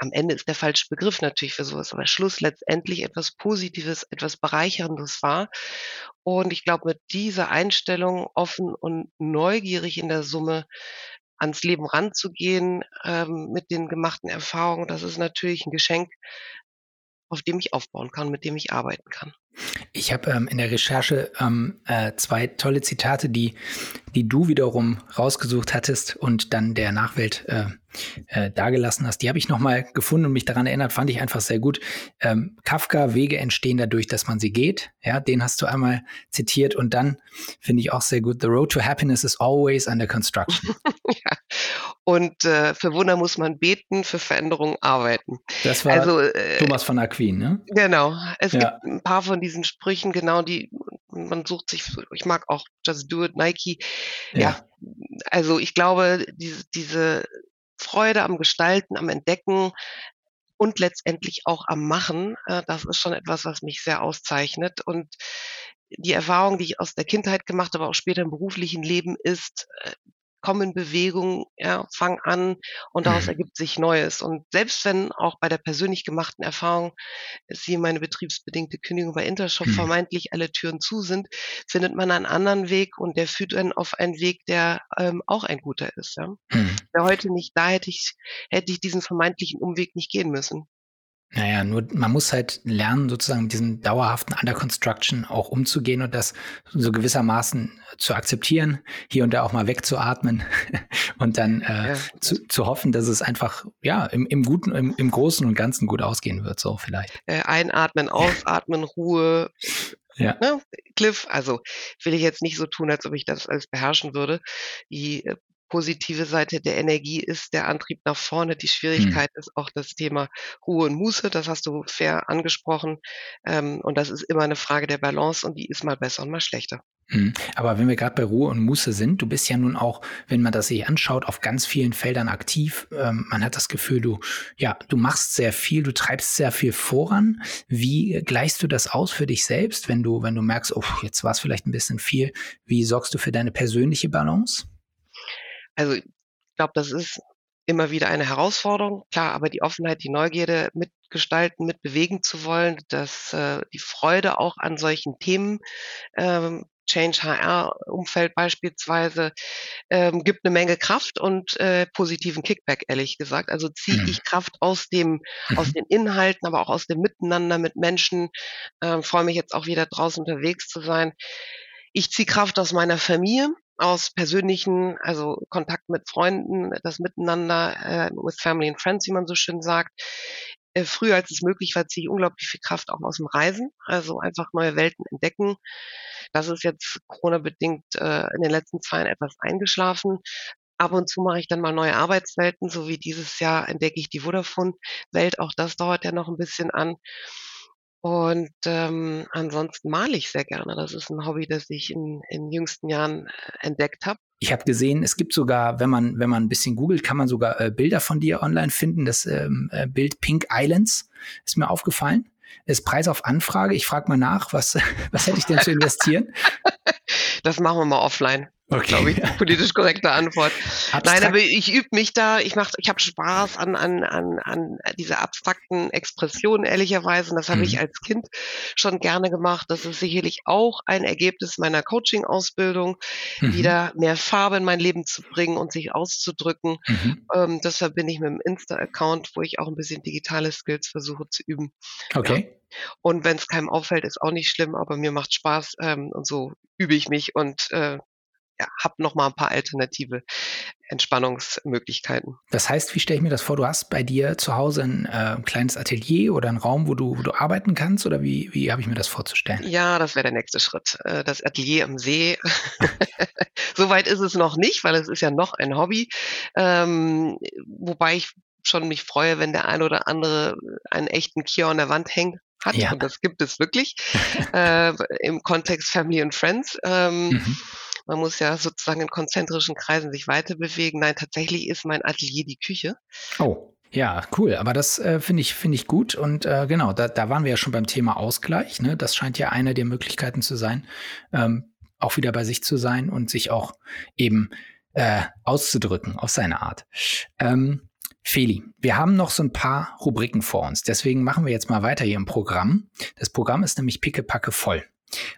am Ende ist der falsche Begriff natürlich für sowas, aber Schluss letztendlich etwas Positives, etwas Bereicherndes war. Und ich glaube, mit dieser Einstellung offen und neugierig in der Summe ans Leben ranzugehen, ähm, mit den gemachten Erfahrungen, das ist natürlich ein Geschenk, auf dem ich aufbauen kann, mit dem ich arbeiten kann. Ich habe ähm, in der Recherche ähm, äh, zwei tolle Zitate, die, die du wiederum rausgesucht hattest und dann der Nachwelt äh, äh, dagelassen hast. Die habe ich nochmal gefunden und mich daran erinnert, fand ich einfach sehr gut. Ähm, Kafka, Wege entstehen dadurch, dass man sie geht. Ja, den hast du einmal zitiert und dann finde ich auch sehr gut. The road to happiness is always under construction. ja. Und äh, für Wunder muss man beten, für Veränderungen arbeiten. Das war also, äh, Thomas von Aquin, ne? Genau. Es ja. gibt ein paar von diesen Sprüchen, genau, die man sucht sich, ich mag auch Just Do It, Nike. Ja, ja also ich glaube, diese, diese Freude am Gestalten, am Entdecken und letztendlich auch am Machen, äh, das ist schon etwas, was mich sehr auszeichnet. Und die Erfahrung, die ich aus der Kindheit gemacht habe, auch später im beruflichen Leben, ist, äh, komm in Bewegung, ja, fang an und daraus mhm. ergibt sich Neues. Und selbst wenn auch bei der persönlich gemachten Erfahrung, siehe meine betriebsbedingte Kündigung bei Intershop, mhm. vermeintlich alle Türen zu sind, findet man einen anderen Weg und der führt dann auf einen Weg, der ähm, auch ein guter ist. Ja. Mhm. Wäre heute nicht da, hätte ich, hätte ich diesen vermeintlichen Umweg nicht gehen müssen. Naja, nur man muss halt lernen, sozusagen mit diesem dauerhaften Under Construction auch umzugehen und das so gewissermaßen zu akzeptieren, hier und da auch mal wegzuatmen und dann äh, ja. zu, zu hoffen, dass es einfach ja im, im Guten, im, im Großen und Ganzen gut ausgehen wird, so vielleicht. Äh, einatmen, ausatmen, Ruhe. Ja. Ne? Cliff, also will ich jetzt nicht so tun, als ob ich das alles beherrschen würde. Die äh, positive Seite der Energie ist der Antrieb nach vorne. Die mhm. Schwierigkeit mhm. ist auch das Thema Ruhe und Muße. Das hast du fair angesprochen. Ähm, und das ist immer eine Frage der Balance und die ist mal besser und mal schlechter. Mhm. Aber wenn wir gerade bei Ruhe und Muße sind, du bist ja nun auch, wenn man das sich anschaut, auf ganz vielen Feldern aktiv. Ähm, man hat das Gefühl, du, ja, du machst sehr viel, du treibst sehr viel voran. Wie gleichst du das aus für dich selbst, wenn du, wenn du merkst, oh, jetzt war es vielleicht ein bisschen viel? Wie sorgst du für deine persönliche Balance? Also ich glaube, das ist immer wieder eine Herausforderung. Klar, aber die Offenheit, die Neugierde mitgestalten, mitbewegen zu wollen, dass äh, die Freude auch an solchen Themen, ähm, Change HR-Umfeld beispielsweise, ähm, gibt eine Menge Kraft und äh, positiven Kickback, ehrlich gesagt. Also ziehe mhm. ich Kraft aus dem, mhm. aus den Inhalten, aber auch aus dem Miteinander mit Menschen. Ähm, freue mich jetzt auch wieder draußen unterwegs zu sein Ich ziehe Kraft aus meiner Familie, aus persönlichen, also Kontakt mit Freunden, das Miteinander, äh, with family and friends, wie man so schön sagt. Äh, früher, als es möglich war, ziehe ich unglaublich viel Kraft auch aus dem Reisen, also einfach neue Welten entdecken. Das ist jetzt Corona-bedingt äh, in den letzten zwei Jahren etwas eingeschlafen. Ab und zu mache ich dann mal neue Arbeitswelten, so wie dieses Jahr entdecke ich die Vodafone-Welt. Auch das dauert ja noch ein bisschen an. Und ähm, ansonsten male ich sehr gerne. Das ist ein Hobby, das ich in, in jüngsten Jahren äh, entdeckt habe. Ich habe gesehen, es gibt sogar, wenn man, wenn man ein bisschen googelt, kann man sogar äh, Bilder von dir online finden. Das ähm, äh, Bild Pink Islands ist mir aufgefallen. Ist Preis auf Anfrage. Ich frage mal nach, was, was hätte ich denn zu investieren? Das machen wir mal offline. Okay. Glaube ich, politisch korrekte Antwort. Abstrakt. Nein, aber ich übe mich da, ich mach, ich habe Spaß an, an, an, an dieser abstrakten Expression, ehrlicherweise. Und das habe mhm. ich als Kind schon gerne gemacht. Das ist sicherlich auch ein Ergebnis meiner Coaching-Ausbildung, mhm. wieder mehr Farbe in mein Leben zu bringen und sich auszudrücken. Mhm. Ähm, das verbinde ich mit dem Insta-Account, wo ich auch ein bisschen digitale Skills versuche zu üben. Okay. Ja. Und wenn es keinem auffällt, ist auch nicht schlimm, aber mir macht Spaß ähm, und so übe ich mich und äh, habe noch mal ein paar alternative Entspannungsmöglichkeiten. Das heißt, wie stelle ich mir das vor? Du hast bei dir zu Hause ein äh, kleines Atelier oder einen Raum, wo du, wo du arbeiten kannst? Oder wie, wie habe ich mir das vorzustellen? Ja, das wäre der nächste Schritt. Äh, das Atelier am See. Soweit ist es noch nicht, weil es ist ja noch ein Hobby. Ähm, wobei ich schon mich freue, wenn der ein oder andere einen echten Kier an der Wand hängt hat. Ja. Und das gibt es wirklich äh, im Kontext Family and Friends. Ähm, mhm. Man muss ja sozusagen in konzentrischen Kreisen sich weiter bewegen. Nein, tatsächlich ist mein Atelier die Küche. Oh. Ja, cool. Aber das äh, finde ich, finde ich gut. Und äh, genau, da, da waren wir ja schon beim Thema Ausgleich. Ne? Das scheint ja eine der Möglichkeiten zu sein, ähm, auch wieder bei sich zu sein und sich auch eben äh, auszudrücken auf seine Art. Ähm, Feli, wir haben noch so ein paar Rubriken vor uns. Deswegen machen wir jetzt mal weiter hier im Programm. Das Programm ist nämlich pickepacke voll.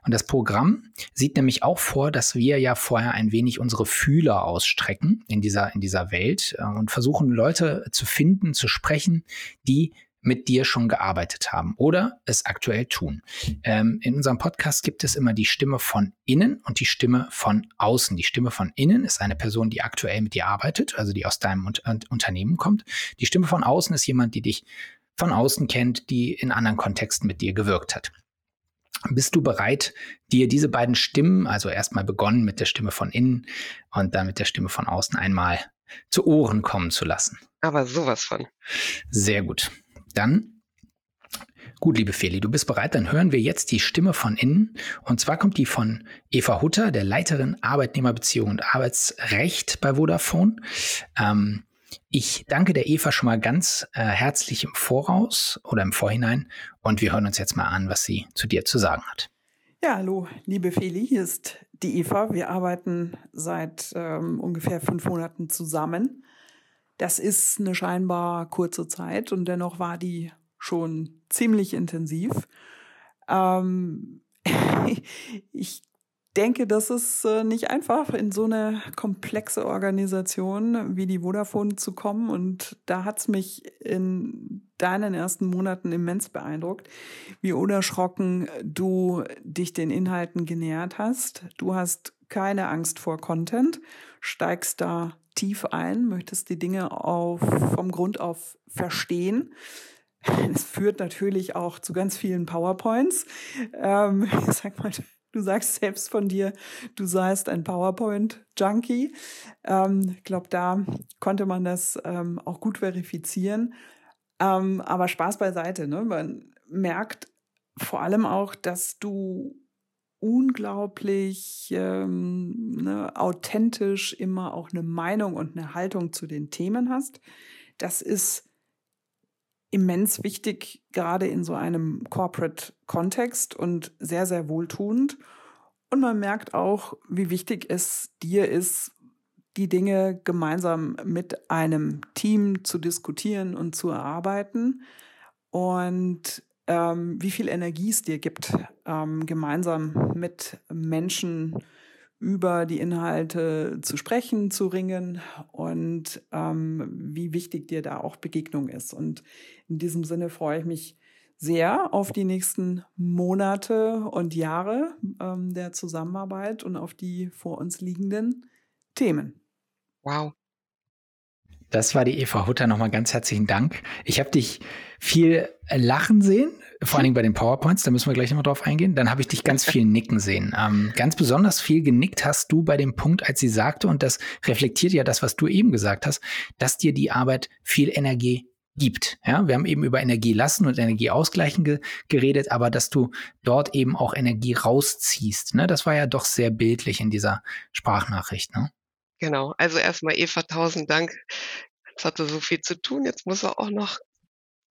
Und das Programm sieht nämlich auch vor, dass wir ja vorher ein wenig unsere Fühler ausstrecken in dieser, in dieser Welt äh, und versuchen Leute zu finden, zu sprechen, die mit dir schon gearbeitet haben oder es aktuell tun. Ähm, in unserem Podcast gibt es immer die Stimme von innen und die Stimme von außen. Die Stimme von innen ist eine Person, die aktuell mit dir arbeitet, also die aus deinem Unternehmen kommt. Die Stimme von außen ist jemand, die dich von außen kennt, die in anderen Kontexten mit dir gewirkt hat. Bist du bereit, dir diese beiden Stimmen, also erstmal begonnen mit der Stimme von innen und dann mit der Stimme von außen einmal zu Ohren kommen zu lassen? Aber sowas von. Sehr gut. Dann, gut, liebe Feli, du bist bereit, dann hören wir jetzt die Stimme von innen. Und zwar kommt die von Eva Hutter, der Leiterin Arbeitnehmerbeziehung und Arbeitsrecht bei Vodafone. Ähm, ich danke der Eva schon mal ganz äh, herzlich im Voraus oder im Vorhinein und wir hören uns jetzt mal an, was sie zu dir zu sagen hat. Ja, hallo, liebe Feli, hier ist die Eva. Wir arbeiten seit ähm, ungefähr fünf Monaten zusammen. Das ist eine scheinbar kurze Zeit und dennoch war die schon ziemlich intensiv. Ähm, ich denke, das ist äh, nicht einfach, in so eine komplexe Organisation wie die Vodafone zu kommen. Und da hat's mich in deinen ersten Monaten immens beeindruckt, wie unerschrocken du dich den Inhalten genähert hast. Du hast keine Angst vor Content, steigst da tief ein, möchtest die Dinge auf, vom Grund auf verstehen. Es führt natürlich auch zu ganz vielen PowerPoints. Ähm, ich sag mal, Du sagst selbst von dir, du seist ein PowerPoint-Junkie. Ähm, ich glaube, da konnte man das ähm, auch gut verifizieren. Ähm, aber Spaß beiseite. Ne? Man merkt vor allem auch, dass du unglaublich ähm, ne, authentisch immer auch eine Meinung und eine Haltung zu den Themen hast. Das ist immens wichtig, gerade in so einem Corporate-Kontext und sehr, sehr wohltuend. Und man merkt auch, wie wichtig es dir ist, die Dinge gemeinsam mit einem Team zu diskutieren und zu erarbeiten und ähm, wie viel Energie es dir gibt, ähm, gemeinsam mit Menschen über die Inhalte zu sprechen, zu ringen und ähm, wie wichtig dir da auch Begegnung ist. Und in diesem Sinne freue ich mich sehr auf die nächsten Monate und Jahre ähm, der Zusammenarbeit und auf die vor uns liegenden Themen. Wow. Das war die Eva Hutter. Nochmal ganz herzlichen Dank. Ich habe dich viel lachen sehen, vor allen Dingen bei den PowerPoints, da müssen wir gleich nochmal drauf eingehen. Dann habe ich dich ganz viel nicken sehen. Ähm, ganz besonders viel genickt hast du bei dem Punkt, als sie sagte, und das reflektiert ja das, was du eben gesagt hast, dass dir die Arbeit viel Energie gibt. Ja, wir haben eben über Energie lassen und Energie ausgleichen ge geredet, aber dass du dort eben auch Energie rausziehst. Ne? Das war ja doch sehr bildlich in dieser Sprachnachricht. Ne? Genau. Also erstmal Eva, tausend Dank. Jetzt hatte so viel zu tun. Jetzt muss er auch noch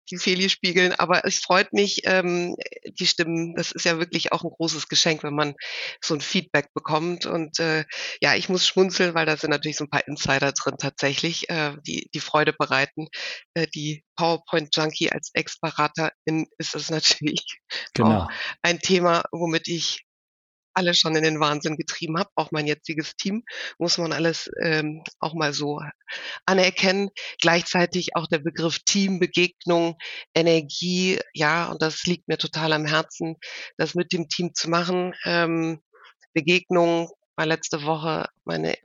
die Feli spiegeln. Aber es freut mich, ähm, die Stimmen. Das ist ja wirklich auch ein großes Geschenk, wenn man so ein Feedback bekommt. Und äh, ja, ich muss schmunzeln, weil da sind natürlich so ein paar Insider drin tatsächlich, äh, die die Freude bereiten. Äh, die PowerPoint-Junkie als Ex-Beraterin ist das natürlich genau. auch ein Thema, womit ich alle schon in den Wahnsinn getrieben habe, auch mein jetziges Team, muss man alles ähm, auch mal so anerkennen. Gleichzeitig auch der Begriff Teambegegnung, Energie, ja, und das liegt mir total am Herzen, das mit dem Team zu machen. Ähm, Begegnung war letzte Woche meine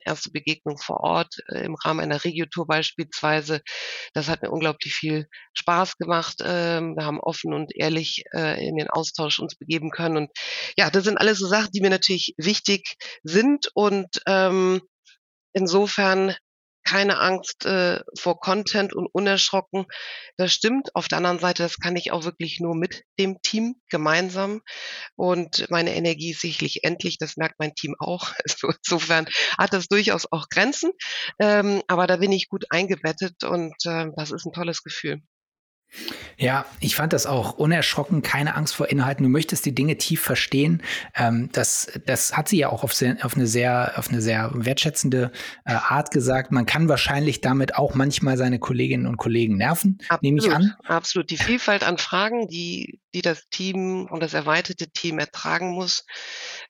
erste Begegnung vor Ort äh, im Rahmen einer Regiotour beispielsweise. Das hat mir unglaublich viel Spaß gemacht. Ähm, wir haben offen und ehrlich äh, in den Austausch uns begeben können. Und ja, das sind alles so Sachen, die mir natürlich wichtig sind. Und ähm, insofern keine Angst äh, vor Content und unerschrocken. Das stimmt. Auf der anderen Seite, das kann ich auch wirklich nur mit dem Team gemeinsam. Und meine Energie ist sicherlich endlich. Das merkt mein Team auch. Also insofern hat das durchaus auch Grenzen. Ähm, aber da bin ich gut eingebettet und äh, das ist ein tolles Gefühl. Ja, ich fand das auch unerschrocken, keine Angst vor Inhalten. Du möchtest die Dinge tief verstehen. Ähm, das, das hat sie ja auch auf, sehr, auf, eine sehr, auf eine sehr wertschätzende äh, Art gesagt. Man kann wahrscheinlich damit auch manchmal seine Kolleginnen und Kollegen nerven, absolut, nehme ich an. Absolut. Die Vielfalt an Fragen, die, die das Team und das erweiterte Team ertragen muss,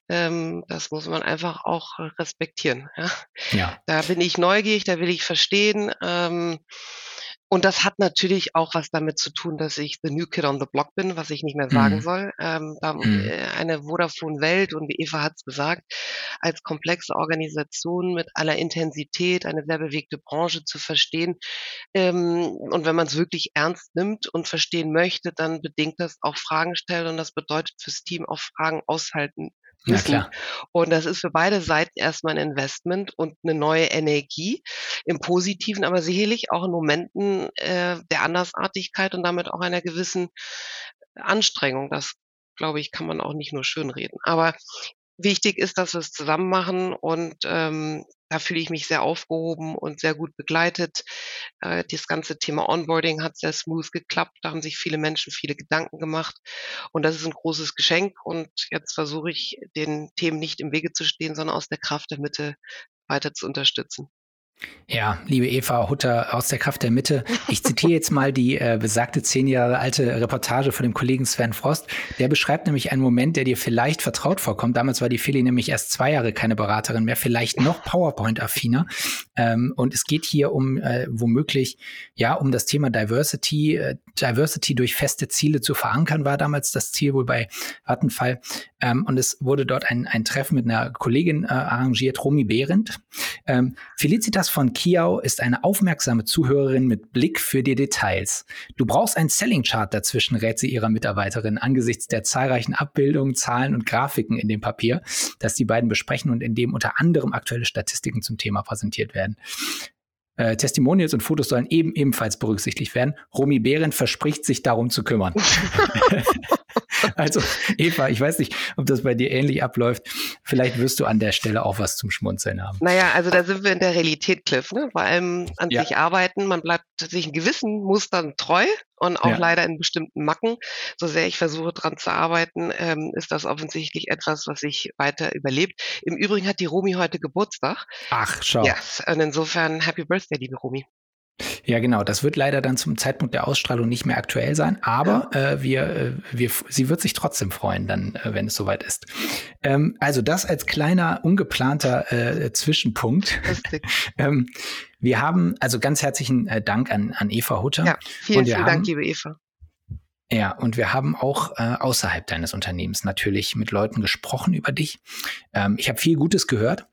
ähm, das muss man einfach auch respektieren. Ja? ja. Da bin ich neugierig, da will ich verstehen. Ähm, und das hat natürlich auch was damit zu tun, dass ich the new kid on the block bin, was ich nicht mehr sagen mhm. soll. Ähm, mhm. Äh, eine Vodafone-Welt und wie Eva hat es gesagt, als komplexe Organisation mit aller Intensität, eine sehr bewegte Branche zu verstehen. Ähm, und wenn man es wirklich ernst nimmt und verstehen möchte, dann bedingt das auch Fragen stellen und das bedeutet fürs Team auch Fragen aushalten müssen. Ja, und das ist für beide Seiten erstmal ein Investment und eine neue Energie im Positiven, aber sicherlich auch in Momenten äh, der Andersartigkeit und damit auch einer gewissen Anstrengung. Das, glaube ich, kann man auch nicht nur schönreden. Aber wichtig ist, dass wir es zusammen machen und ähm, da fühle ich mich sehr aufgehoben und sehr gut begleitet. Äh, das ganze Thema Onboarding hat sehr smooth geklappt. Da haben sich viele Menschen viele Gedanken gemacht. Und das ist ein großes Geschenk. Und jetzt versuche ich, den Themen nicht im Wege zu stehen, sondern aus der Kraft der Mitte weiter zu unterstützen. Ja, liebe Eva Hutter aus der Kraft der Mitte. Ich zitiere jetzt mal die äh, besagte zehn Jahre alte Reportage von dem Kollegen Sven Frost. Der beschreibt nämlich einen Moment, der dir vielleicht vertraut vorkommt. Damals war die Feli nämlich erst zwei Jahre keine Beraterin mehr, vielleicht noch PowerPoint-affiner. Ähm, und es geht hier um äh, womöglich, ja, um das Thema Diversity. Äh, Diversity durch feste Ziele zu verankern, war damals das Ziel wohl bei Vattenfall. Ähm, und es wurde dort ein, ein Treffen mit einer Kollegin äh, arrangiert, Romy Behrendt. Ähm, Felicitas von Kiau ist eine aufmerksame Zuhörerin mit Blick für die Details. Du brauchst ein Selling Chart dazwischen, rät sie ihrer Mitarbeiterin angesichts der zahlreichen Abbildungen, Zahlen und Grafiken in dem Papier, das die beiden besprechen und in dem unter anderem aktuelle Statistiken zum Thema präsentiert werden. Äh, Testimonials und Fotos sollen eben ebenfalls berücksichtigt werden. Romy Behrendt verspricht sich darum zu kümmern. also, Eva, ich weiß nicht, ob das bei dir ähnlich abläuft. Vielleicht wirst du an der Stelle auch was zum Schmunzeln haben. Naja, also da sind wir in der Realität, Cliff, ne? Vor allem an ja. sich arbeiten. Man bleibt sich in gewissen Mustern treu und auch ja. leider in bestimmten Macken. So sehr ich versuche, dran zu arbeiten, ähm, ist das offensichtlich etwas, was sich weiter überlebt. Im Übrigen hat die Romy heute Geburtstag. Ach, schau. Ja, und insofern Happy Birthday, liebe Romy. Ja, genau. Das wird leider dann zum Zeitpunkt der Ausstrahlung nicht mehr aktuell sein, aber ja. äh, wir, äh, wir, sie wird sich trotzdem freuen, dann, äh, wenn es soweit ist. Ähm, also das als kleiner, ungeplanter äh, Zwischenpunkt. ähm, wir haben also ganz herzlichen äh, Dank an, an Eva Hutter. Ja, vielen, vielen haben, Dank, liebe Eva. Ja, und wir haben auch äh, außerhalb deines Unternehmens natürlich mit Leuten gesprochen über dich. Ähm, ich habe viel Gutes gehört.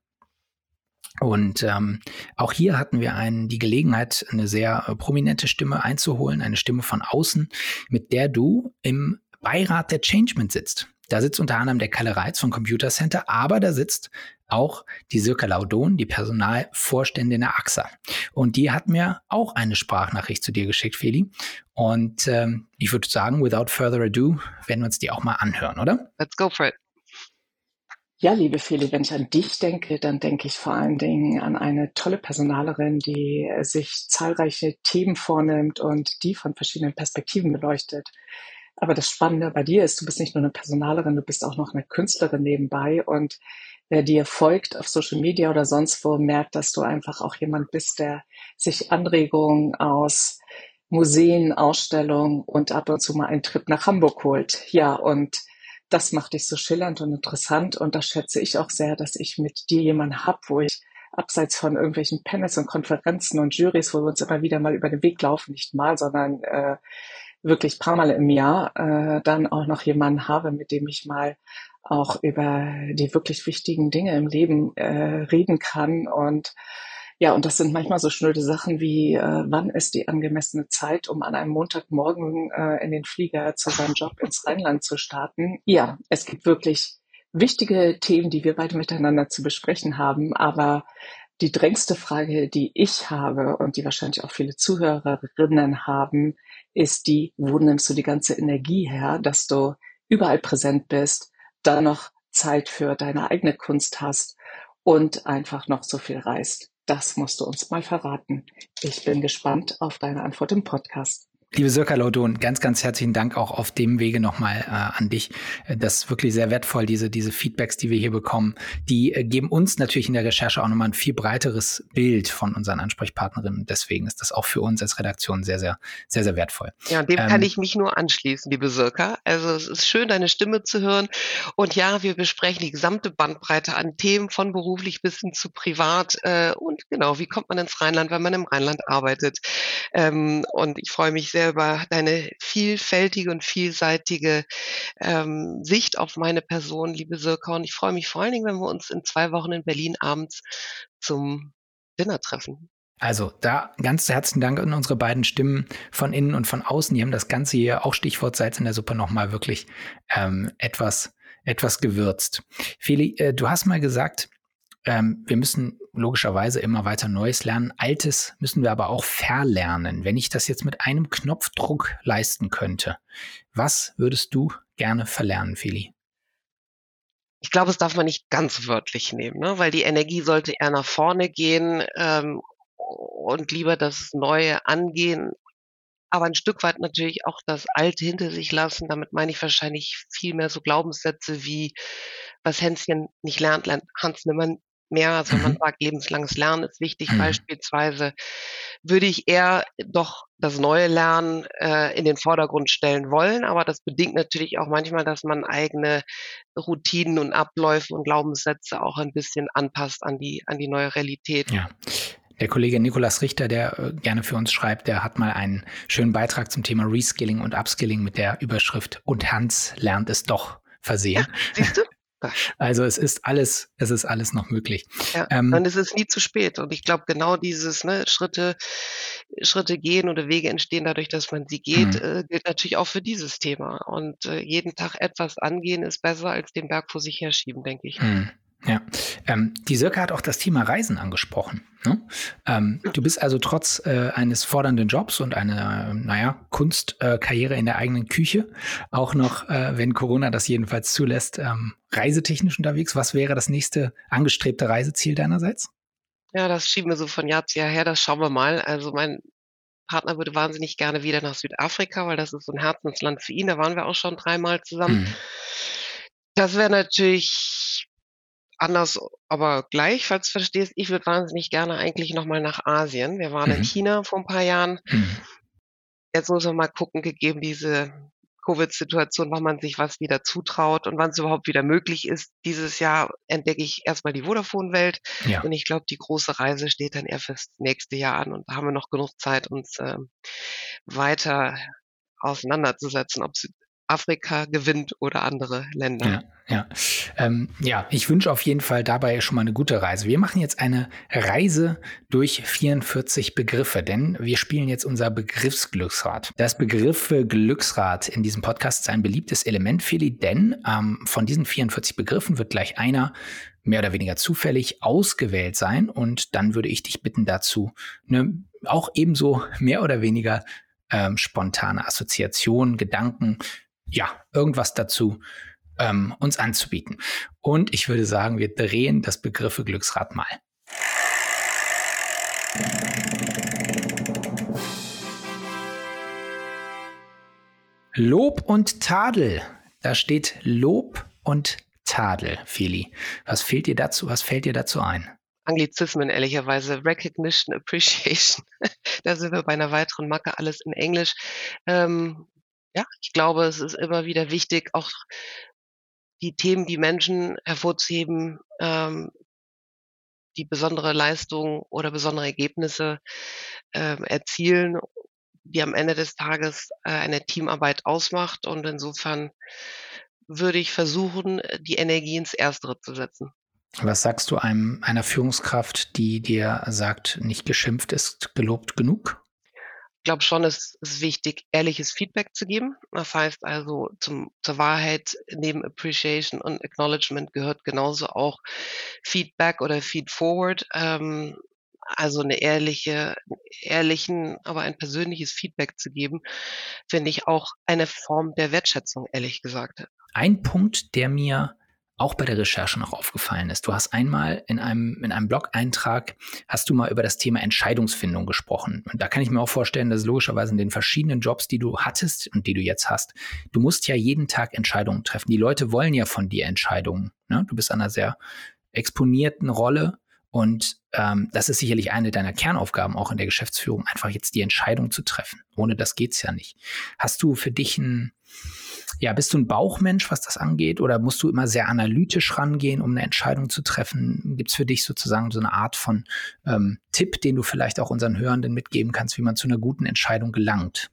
Und ähm, auch hier hatten wir einen, die Gelegenheit, eine sehr äh, prominente Stimme einzuholen, eine Stimme von außen, mit der du im Beirat der Changement sitzt. Da sitzt unter anderem der Kalle Reitz vom Computer Center, aber da sitzt auch die Sirka Laudon, die Personalvorständin der AXA. Und die hat mir auch eine Sprachnachricht zu dir geschickt, Feli. Und ähm, ich würde sagen, without further ado, werden wir uns die auch mal anhören, oder? Let's go for it. Ja, liebe Feli, wenn ich an dich denke, dann denke ich vor allen Dingen an eine tolle Personalerin, die sich zahlreiche Themen vornimmt und die von verschiedenen Perspektiven beleuchtet. Aber das Spannende bei dir ist, du bist nicht nur eine Personalerin, du bist auch noch eine Künstlerin nebenbei und wer dir folgt auf Social Media oder sonst wo, merkt, dass du einfach auch jemand bist, der sich Anregungen aus Museen, Ausstellungen und ab und zu mal einen Trip nach Hamburg holt. Ja, und das macht dich so schillernd und interessant und das schätze ich auch sehr, dass ich mit dir jemanden hab, wo ich abseits von irgendwelchen Panels und Konferenzen und Juries, wo wir uns immer wieder mal über den Weg laufen, nicht mal, sondern äh, wirklich paar Mal im Jahr äh, dann auch noch jemanden habe, mit dem ich mal auch über die wirklich wichtigen Dinge im Leben äh, reden kann. Und ja, und das sind manchmal so schnöde Sachen wie, äh, wann ist die angemessene Zeit, um an einem Montagmorgen äh, in den Flieger zu seinem Job ins Rheinland zu starten. Ja, es gibt wirklich wichtige Themen, die wir beide miteinander zu besprechen haben. Aber die drängste Frage, die ich habe und die wahrscheinlich auch viele Zuhörerinnen haben, ist die, wo nimmst du die ganze Energie her, dass du überall präsent bist, dann noch Zeit für deine eigene Kunst hast und einfach noch so viel reist. Das musst du uns mal verraten. Ich bin gespannt auf deine Antwort im Podcast. Liebe Sirka Laudon, ganz, ganz herzlichen Dank auch auf dem Wege nochmal äh, an dich. Äh, das ist wirklich sehr wertvoll, diese, diese Feedbacks, die wir hier bekommen. Die äh, geben uns natürlich in der Recherche auch nochmal ein viel breiteres Bild von unseren Ansprechpartnerinnen. Deswegen ist das auch für uns als Redaktion sehr, sehr, sehr, sehr wertvoll. Ja, dem ähm, kann ich mich nur anschließen, liebe Sirka. Also es ist schön, deine Stimme zu hören. Und ja, wir besprechen die gesamte Bandbreite an Themen von beruflich bis hin zu privat. Äh, und genau, wie kommt man ins Rheinland, wenn man im Rheinland arbeitet? Ähm, und ich freue mich sehr über deine vielfältige und vielseitige ähm, Sicht auf meine Person, liebe Sirka. Und ich freue mich vor allen Dingen, wenn wir uns in zwei Wochen in Berlin abends zum Dinner treffen. Also da ganz herzlichen Dank an unsere beiden Stimmen von innen und von außen. Die haben das Ganze hier auch Stichwort Salz in der Suppe nochmal wirklich ähm, etwas, etwas gewürzt. Feli, äh, du hast mal gesagt, ähm, wir müssen logischerweise immer weiter Neues lernen. Altes müssen wir aber auch verlernen. Wenn ich das jetzt mit einem Knopfdruck leisten könnte, was würdest du gerne verlernen, Feli? Ich glaube, es darf man nicht ganz wörtlich nehmen, ne? weil die Energie sollte eher nach vorne gehen ähm, und lieber das Neue angehen, aber ein Stück weit natürlich auch das Alte hinter sich lassen. Damit meine ich wahrscheinlich viel mehr so Glaubenssätze wie, was Hänschen nicht lernt, lernt Hans nimmer mehr. Also man mhm. sagt, lebenslanges Lernen ist wichtig. Mhm. Beispielsweise würde ich eher doch das neue Lernen äh, in den Vordergrund stellen wollen. Aber das bedingt natürlich auch manchmal, dass man eigene Routinen und Abläufe und Glaubenssätze auch ein bisschen anpasst an die, an die neue Realität. Ja. Der Kollege Nikolas Richter, der äh, gerne für uns schreibt, der hat mal einen schönen Beitrag zum Thema Reskilling und Upskilling mit der Überschrift Und Hans lernt es doch versehen. Ja, siehst du? Also es ist alles, es ist alles noch möglich. Ja, ähm, und es ist nie zu spät. Und ich glaube, genau dieses ne, Schritte, Schritte gehen oder Wege entstehen dadurch, dass man sie geht, mhm. äh, gilt natürlich auch für dieses Thema. Und äh, jeden Tag etwas angehen ist besser als den Berg vor sich herschieben, denke ich. Mhm. Ja, ähm, die Sirka hat auch das Thema Reisen angesprochen. Ne? Ähm, du bist also trotz äh, eines fordernden Jobs und einer, naja, Kunstkarriere äh, in der eigenen Küche auch noch, äh, wenn Corona das jedenfalls zulässt, ähm, reisetechnisch unterwegs. Was wäre das nächste angestrebte Reiseziel deinerseits? Ja, das schieben wir so von Jahr zu Jahr her. Das schauen wir mal. Also mein Partner würde wahnsinnig gerne wieder nach Südafrika, weil das ist so ein Herzensland für ihn. Da waren wir auch schon dreimal zusammen. Mhm. Das wäre natürlich anders, aber gleich, falls du verstehst, ich würde wahnsinnig gerne eigentlich nochmal nach Asien. Wir waren mhm. in China vor ein paar Jahren. Mhm. Jetzt muss man mal gucken, gegeben diese Covid-Situation, wann man sich was wieder zutraut und wann es überhaupt wieder möglich ist. Dieses Jahr entdecke ich erstmal die Vodafone-Welt ja. und ich glaube, die große Reise steht dann eher fürs nächste Jahr an und da haben wir noch genug Zeit, uns äh, weiter auseinanderzusetzen, ob Afrika gewinnt oder andere Länder. Ja, ja. Ähm, ja, ich wünsche auf jeden Fall dabei schon mal eine gute Reise. Wir machen jetzt eine Reise durch 44 Begriffe, denn wir spielen jetzt unser Begriffsglücksrad. Das Begriffe Glücksrad in diesem Podcast ist ein beliebtes Element, Feli, denn ähm, von diesen 44 Begriffen wird gleich einer mehr oder weniger zufällig ausgewählt sein und dann würde ich dich bitten dazu eine auch ebenso mehr oder weniger ähm, spontane Assoziationen, Gedanken ja, irgendwas dazu ähm, uns anzubieten. Und ich würde sagen, wir drehen das Begriffe Glücksrad mal. Lob und Tadel. Da steht Lob und Tadel, Feli. Was fehlt dir dazu? Was fällt dir dazu ein? Anglizismen ehrlicherweise, Recognition, Appreciation. da sind wir bei einer weiteren Macke, alles in Englisch. Ähm, ja, ich glaube, es ist immer wieder wichtig, auch die Themen, die Menschen hervorzuheben, ähm, die besondere Leistungen oder besondere Ergebnisse ähm, erzielen, die am Ende des Tages äh, eine Teamarbeit ausmacht. Und insofern würde ich versuchen, die Energie ins Erstere zu setzen. Was sagst du einem einer Führungskraft, die dir sagt, nicht geschimpft ist gelobt genug? Glaube schon, es ist wichtig, ehrliches Feedback zu geben. Das heißt also, zum, zur Wahrheit neben Appreciation und Acknowledgement gehört genauso auch Feedback oder Feedforward. Ähm, also eine ehrliche, ehrlichen, aber ein persönliches Feedback zu geben, finde ich auch eine Form der Wertschätzung, ehrlich gesagt. Ein Punkt, der mir auch bei der Recherche noch aufgefallen ist. Du hast einmal in einem, in einem Blog-Eintrag, hast du mal über das Thema Entscheidungsfindung gesprochen. Und da kann ich mir auch vorstellen, dass logischerweise in den verschiedenen Jobs, die du hattest und die du jetzt hast, du musst ja jeden Tag Entscheidungen treffen. Die Leute wollen ja von dir Entscheidungen. Ne? Du bist an einer sehr exponierten Rolle und ähm, das ist sicherlich eine deiner Kernaufgaben auch in der Geschäftsführung, einfach jetzt die Entscheidung zu treffen. Ohne das geht's ja nicht. Hast du für dich ein ja, bist du ein Bauchmensch, was das angeht, oder musst du immer sehr analytisch rangehen, um eine Entscheidung zu treffen? Gibt es für dich sozusagen so eine Art von ähm, Tipp, den du vielleicht auch unseren Hörenden mitgeben kannst, wie man zu einer guten Entscheidung gelangt?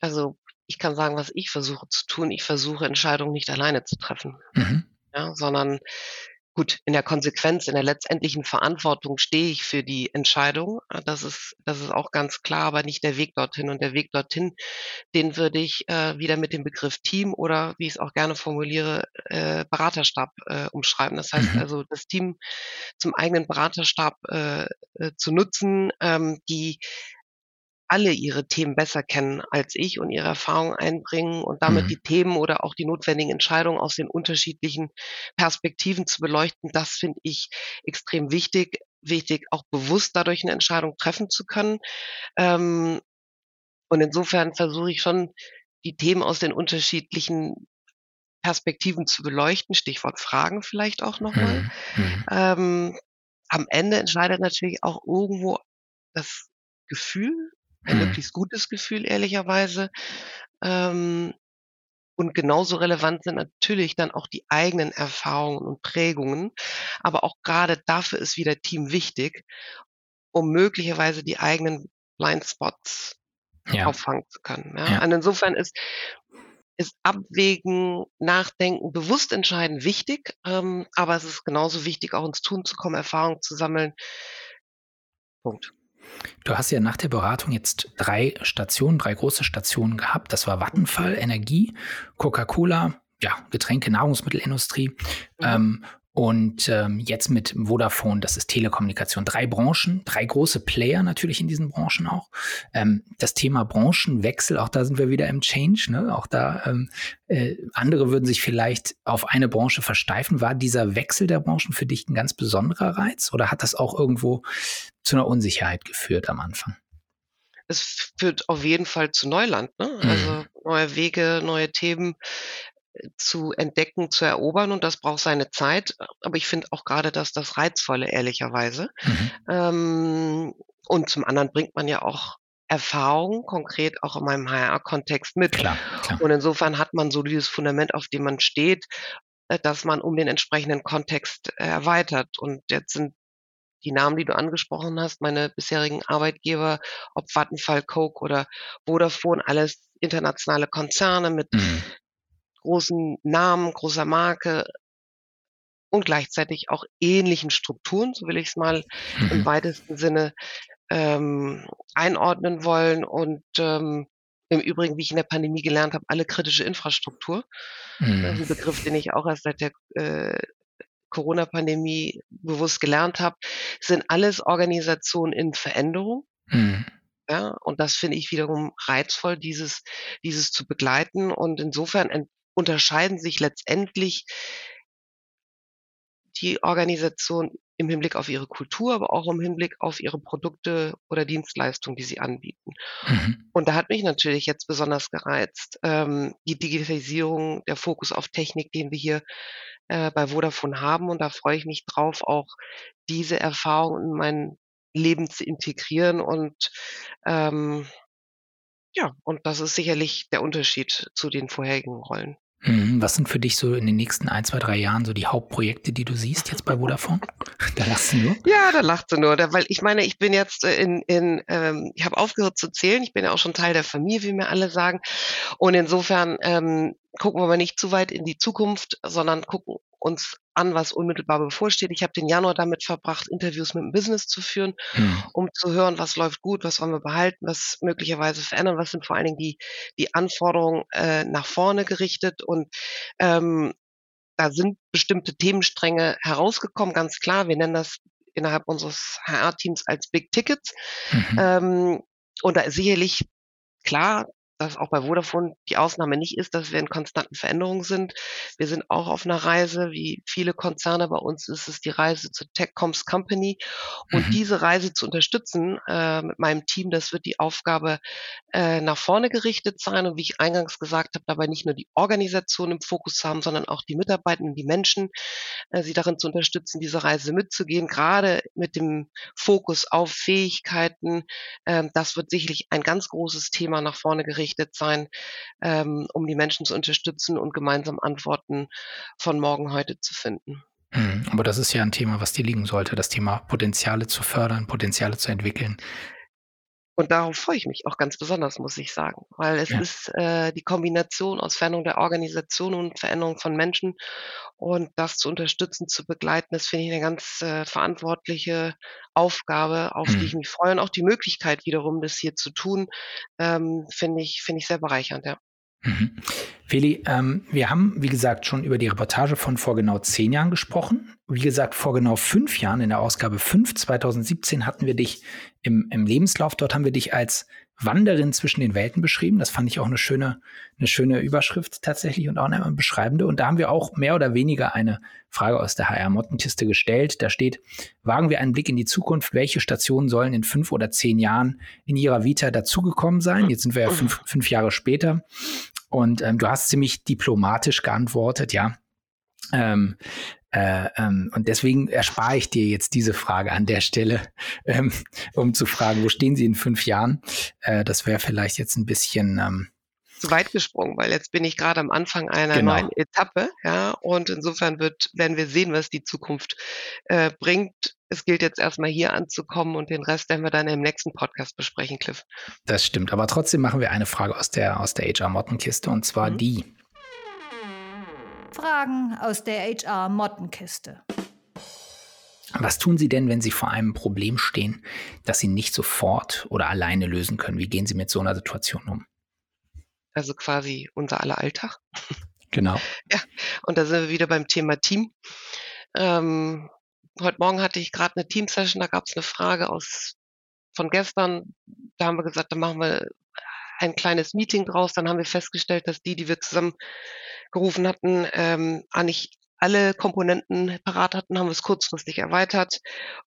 Also ich kann sagen, was ich versuche zu tun. Ich versuche Entscheidungen nicht alleine zu treffen, mhm. ja, sondern Gut, in der Konsequenz, in der letztendlichen Verantwortung stehe ich für die Entscheidung. Äh, das ist, das ist auch ganz klar, aber nicht der Weg dorthin. Und der Weg dorthin, den würde ich äh, wieder mit dem Begriff Team oder, wie ich es auch gerne formuliere, äh, Beraterstab äh, umschreiben. Das heißt mhm. also, das Team zum eigenen Beraterstab äh, äh, zu nutzen, ähm, die alle ihre Themen besser kennen als ich und ihre Erfahrungen einbringen und damit mhm. die Themen oder auch die notwendigen Entscheidungen aus den unterschiedlichen Perspektiven zu beleuchten, das finde ich extrem wichtig. Wichtig, auch bewusst dadurch eine Entscheidung treffen zu können. Ähm, und insofern versuche ich schon, die Themen aus den unterschiedlichen Perspektiven zu beleuchten. Stichwort Fragen vielleicht auch nochmal. Mhm. mhm. Ähm, am Ende entscheidet natürlich auch irgendwo das Gefühl ein mhm. möglichst gutes Gefühl, ehrlicherweise. Ähm, und genauso relevant sind natürlich dann auch die eigenen Erfahrungen und Prägungen. Aber auch gerade dafür ist wieder Team wichtig, um möglicherweise die eigenen Blindspots ja. auffangen zu können. Ja? ja. Und insofern ist, ist Abwägen, Nachdenken, bewusst entscheiden wichtig, ähm, aber es ist genauso wichtig, auch ins Tun zu kommen, Erfahrungen zu sammeln. Punkt. Du hast ja nach der Beratung jetzt drei Stationen, drei große Stationen gehabt. Das war Vattenfall, Energie, Coca-Cola, ja, Getränke, Nahrungsmittelindustrie. Mhm. Ähm, und ähm, jetzt mit Vodafone, das ist Telekommunikation. Drei Branchen, drei große Player natürlich in diesen Branchen auch. Ähm, das Thema Branchenwechsel, auch da sind wir wieder im Change. Ne? Auch da, ähm, äh, andere würden sich vielleicht auf eine Branche versteifen. War dieser Wechsel der Branchen für dich ein ganz besonderer Reiz oder hat das auch irgendwo zu einer Unsicherheit geführt am Anfang? Es führt auf jeden Fall zu Neuland. Ne? Mhm. Also neue Wege, neue Themen zu entdecken, zu erobern und das braucht seine Zeit. Aber ich finde auch gerade dass das Reizvolle, ehrlicherweise. Mhm. Ähm, und zum anderen bringt man ja auch Erfahrung, konkret auch in meinem HR-Kontext mit. Klar, klar. Und insofern hat man so dieses Fundament, auf dem man steht, äh, dass man um den entsprechenden Kontext erweitert. Und jetzt sind die Namen, die du angesprochen hast, meine bisherigen Arbeitgeber, ob Vattenfall, Coke oder Vodafone, alles internationale Konzerne mit mhm. Großen Namen, großer Marke und gleichzeitig auch ähnlichen Strukturen, so will ich es mal mhm. im weitesten Sinne ähm, einordnen wollen und ähm, im Übrigen, wie ich in der Pandemie gelernt habe, alle kritische Infrastruktur. Mhm. Das ist ein Begriff, den ich auch erst seit der äh, Corona-Pandemie bewusst gelernt habe, sind alles Organisationen in Veränderung. Mhm. Ja, und das finde ich wiederum reizvoll, dieses, dieses zu begleiten. Und insofern unterscheiden sich letztendlich die Organisation im Hinblick auf ihre Kultur, aber auch im Hinblick auf ihre Produkte oder Dienstleistungen, die sie anbieten. Mhm. Und da hat mich natürlich jetzt besonders gereizt, ähm, die Digitalisierung, der Fokus auf Technik, den wir hier äh, bei Vodafone haben. Und da freue ich mich drauf, auch diese Erfahrung in mein Leben zu integrieren. Und ähm, ja, und das ist sicherlich der Unterschied zu den vorherigen Rollen. Mhm. Was sind für dich so in den nächsten ein, zwei, drei Jahren so die Hauptprojekte, die du siehst jetzt bei Vodafone? Da lachst du nur? Ja, da lacht sie nur. Weil ich meine, ich bin jetzt äh, in, in ähm, ich habe aufgehört zu zählen. Ich bin ja auch schon Teil der Familie, wie mir alle sagen. Und insofern ähm, gucken wir mal nicht zu weit in die Zukunft, sondern gucken uns an, was unmittelbar bevorsteht. Ich habe den Januar damit verbracht, Interviews mit dem Business zu führen, mhm. um zu hören, was läuft gut, was wollen wir behalten, was möglicherweise verändern, was sind vor allen Dingen die, die Anforderungen äh, nach vorne gerichtet. Und ähm, da sind bestimmte Themenstränge herausgekommen, ganz klar. Wir nennen das innerhalb unseres HR-Teams als Big Tickets. Mhm. Ähm, und da ist sicherlich klar, dass auch bei Vodafone die Ausnahme nicht ist, dass wir in konstanten Veränderungen sind. Wir sind auch auf einer Reise, wie viele Konzerne. Bei uns ist es die Reise zur TechComs Company. Und mhm. diese Reise zu unterstützen äh, mit meinem Team, das wird die Aufgabe äh, nach vorne gerichtet sein. Und wie ich eingangs gesagt habe, dabei nicht nur die Organisation im Fokus zu haben, sondern auch die Mitarbeitenden, die Menschen, äh, sie darin zu unterstützen, diese Reise mitzugehen, gerade mit dem Fokus auf Fähigkeiten. Äh, das wird sicherlich ein ganz großes Thema nach vorne gerichtet ausgerichtet sein, ähm, um die Menschen zu unterstützen und gemeinsam Antworten von morgen heute zu finden. Mhm, aber das ist ja ein Thema, was dir liegen sollte, das Thema Potenziale zu fördern, Potenziale zu entwickeln. Und darauf freue ich mich auch ganz besonders, muss ich sagen, weil es ja. ist äh, die Kombination aus Veränderung der Organisation und Veränderung von Menschen und das zu unterstützen, zu begleiten, das finde ich eine ganz äh, verantwortliche Aufgabe, auf mhm. die ich mich freue und auch die Möglichkeit wiederum, das hier zu tun, ähm, finde ich, finde ich sehr bereichernd, ja. Mhm. Feli, ähm, wir haben, wie gesagt, schon über die Reportage von vor genau zehn Jahren gesprochen. Wie gesagt, vor genau fünf Jahren, in der Ausgabe 5 2017, hatten wir dich im, im Lebenslauf, dort haben wir dich als Wanderin zwischen den Welten beschrieben. Das fand ich auch eine schöne, eine schöne Überschrift tatsächlich und auch eine beschreibende. Und da haben wir auch mehr oder weniger eine Frage aus der HR-Mottenkiste gestellt. Da steht, wagen wir einen Blick in die Zukunft. Welche Stationen sollen in fünf oder zehn Jahren in ihrer Vita dazugekommen sein? Jetzt sind wir ja fünf, fünf Jahre später. Und ähm, du hast ziemlich diplomatisch geantwortet, ja. Ähm, äh, ähm, und deswegen erspare ich dir jetzt diese Frage an der Stelle, ähm, um zu fragen, wo stehen Sie in fünf Jahren? Äh, das wäre vielleicht jetzt ein bisschen ähm, zu weit gesprungen, weil jetzt bin ich gerade am Anfang einer genau. neuen Etappe, ja, und insofern wird, werden wir sehen, was die Zukunft äh, bringt. Es gilt jetzt erstmal hier anzukommen und den Rest werden wir dann im nächsten Podcast besprechen, Cliff. Das stimmt, aber trotzdem machen wir eine Frage aus der, aus der HR-Mottenkiste und zwar mhm. die. Fragen aus der HR-Mottenkiste. Was tun Sie denn, wenn Sie vor einem Problem stehen, das Sie nicht sofort oder alleine lösen können? Wie gehen Sie mit so einer Situation um? Also quasi unser aller Alltag. Genau. Ja, und da sind wir wieder beim Thema Team. Ähm, heute Morgen hatte ich gerade eine Team-Session, da gab es eine Frage aus von gestern. Da haben wir gesagt, da machen wir ein kleines Meeting draus. Dann haben wir festgestellt, dass die, die wir zusammen gerufen hatten, ähm, eigentlich alle Komponenten parat hatten, haben wir es kurzfristig erweitert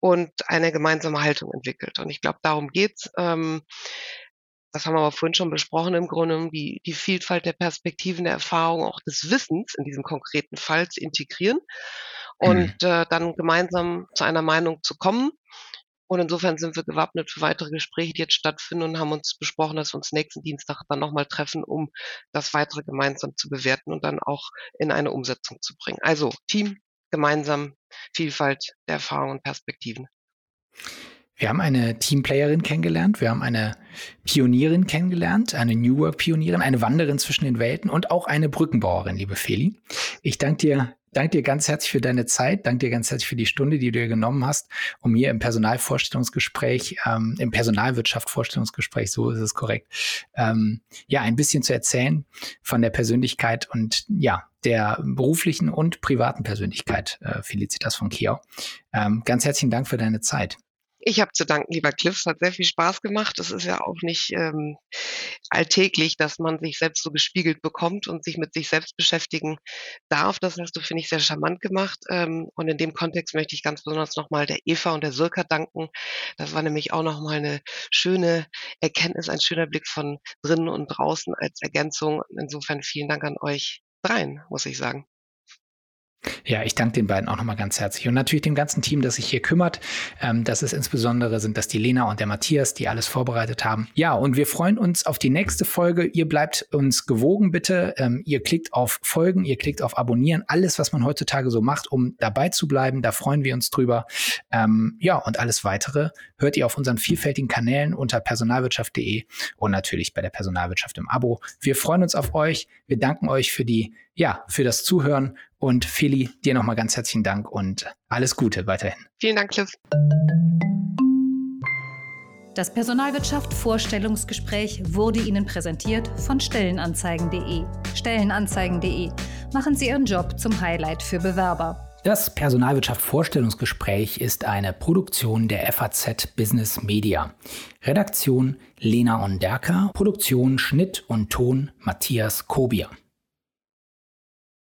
und eine gemeinsame Haltung entwickelt. Und ich glaube, darum geht's. Ähm, das haben wir aber vorhin schon besprochen, im Grunde die, die Vielfalt der Perspektiven, der Erfahrungen, auch des Wissens in diesem konkreten Fall zu integrieren und mhm. äh, dann gemeinsam zu einer Meinung zu kommen und insofern sind wir gewappnet für weitere Gespräche, die jetzt stattfinden und haben uns besprochen, dass wir uns nächsten Dienstag dann nochmal treffen, um das weitere gemeinsam zu bewerten und dann auch in eine Umsetzung zu bringen. Also Team, gemeinsam, Vielfalt der Erfahrungen und Perspektiven. Wir haben eine Teamplayerin kennengelernt, wir haben eine Pionierin kennengelernt, eine New Work Pionierin, eine Wanderin zwischen den Welten und auch eine Brückenbauerin, liebe Feli. Ich danke dir danke dir ganz herzlich für deine Zeit, danke dir ganz herzlich für die Stunde, die du dir genommen hast, um hier im Personalvorstellungsgespräch, ähm, im Personalwirtschaft-Vorstellungsgespräch, so ist es korrekt, ähm, ja, ein bisschen zu erzählen von der Persönlichkeit und ja, der beruflichen und privaten Persönlichkeit äh, Felicitas von Kiau. Ähm, ganz herzlichen Dank für deine Zeit. Ich habe zu danken, lieber Cliff. Es hat sehr viel Spaß gemacht. Es ist ja auch nicht ähm, alltäglich, dass man sich selbst so gespiegelt bekommt und sich mit sich selbst beschäftigen darf. Das hast du, finde ich, sehr charmant gemacht. Ähm, und in dem Kontext möchte ich ganz besonders nochmal der Eva und der Sirka danken. Das war nämlich auch nochmal eine schöne Erkenntnis, ein schöner Blick von drinnen und draußen als Ergänzung. Insofern vielen Dank an euch dreien, muss ich sagen. Ja, ich danke den beiden auch nochmal ganz herzlich. Und natürlich dem ganzen Team, das sich hier kümmert. Ähm, das ist insbesondere, sind das die Lena und der Matthias, die alles vorbereitet haben. Ja, und wir freuen uns auf die nächste Folge. Ihr bleibt uns gewogen, bitte. Ähm, ihr klickt auf Folgen, ihr klickt auf Abonnieren. Alles, was man heutzutage so macht, um dabei zu bleiben. Da freuen wir uns drüber. Ähm, ja, und alles weitere hört ihr auf unseren vielfältigen Kanälen unter personalwirtschaft.de und natürlich bei der Personalwirtschaft im Abo. Wir freuen uns auf euch. Wir danken euch für die ja, für das Zuhören. Und Feli, dir nochmal ganz herzlichen Dank und alles Gute weiterhin. Vielen Dank, Cliff. Das Personalwirtschaft Vorstellungsgespräch wurde Ihnen präsentiert von Stellenanzeigen.de. Stellenanzeigen.de. Machen Sie Ihren Job zum Highlight für Bewerber. Das Personalwirtschaft Vorstellungsgespräch ist eine Produktion der FAZ Business Media. Redaktion Lena Onderker, Produktion, Schnitt und Ton Matthias Kobier.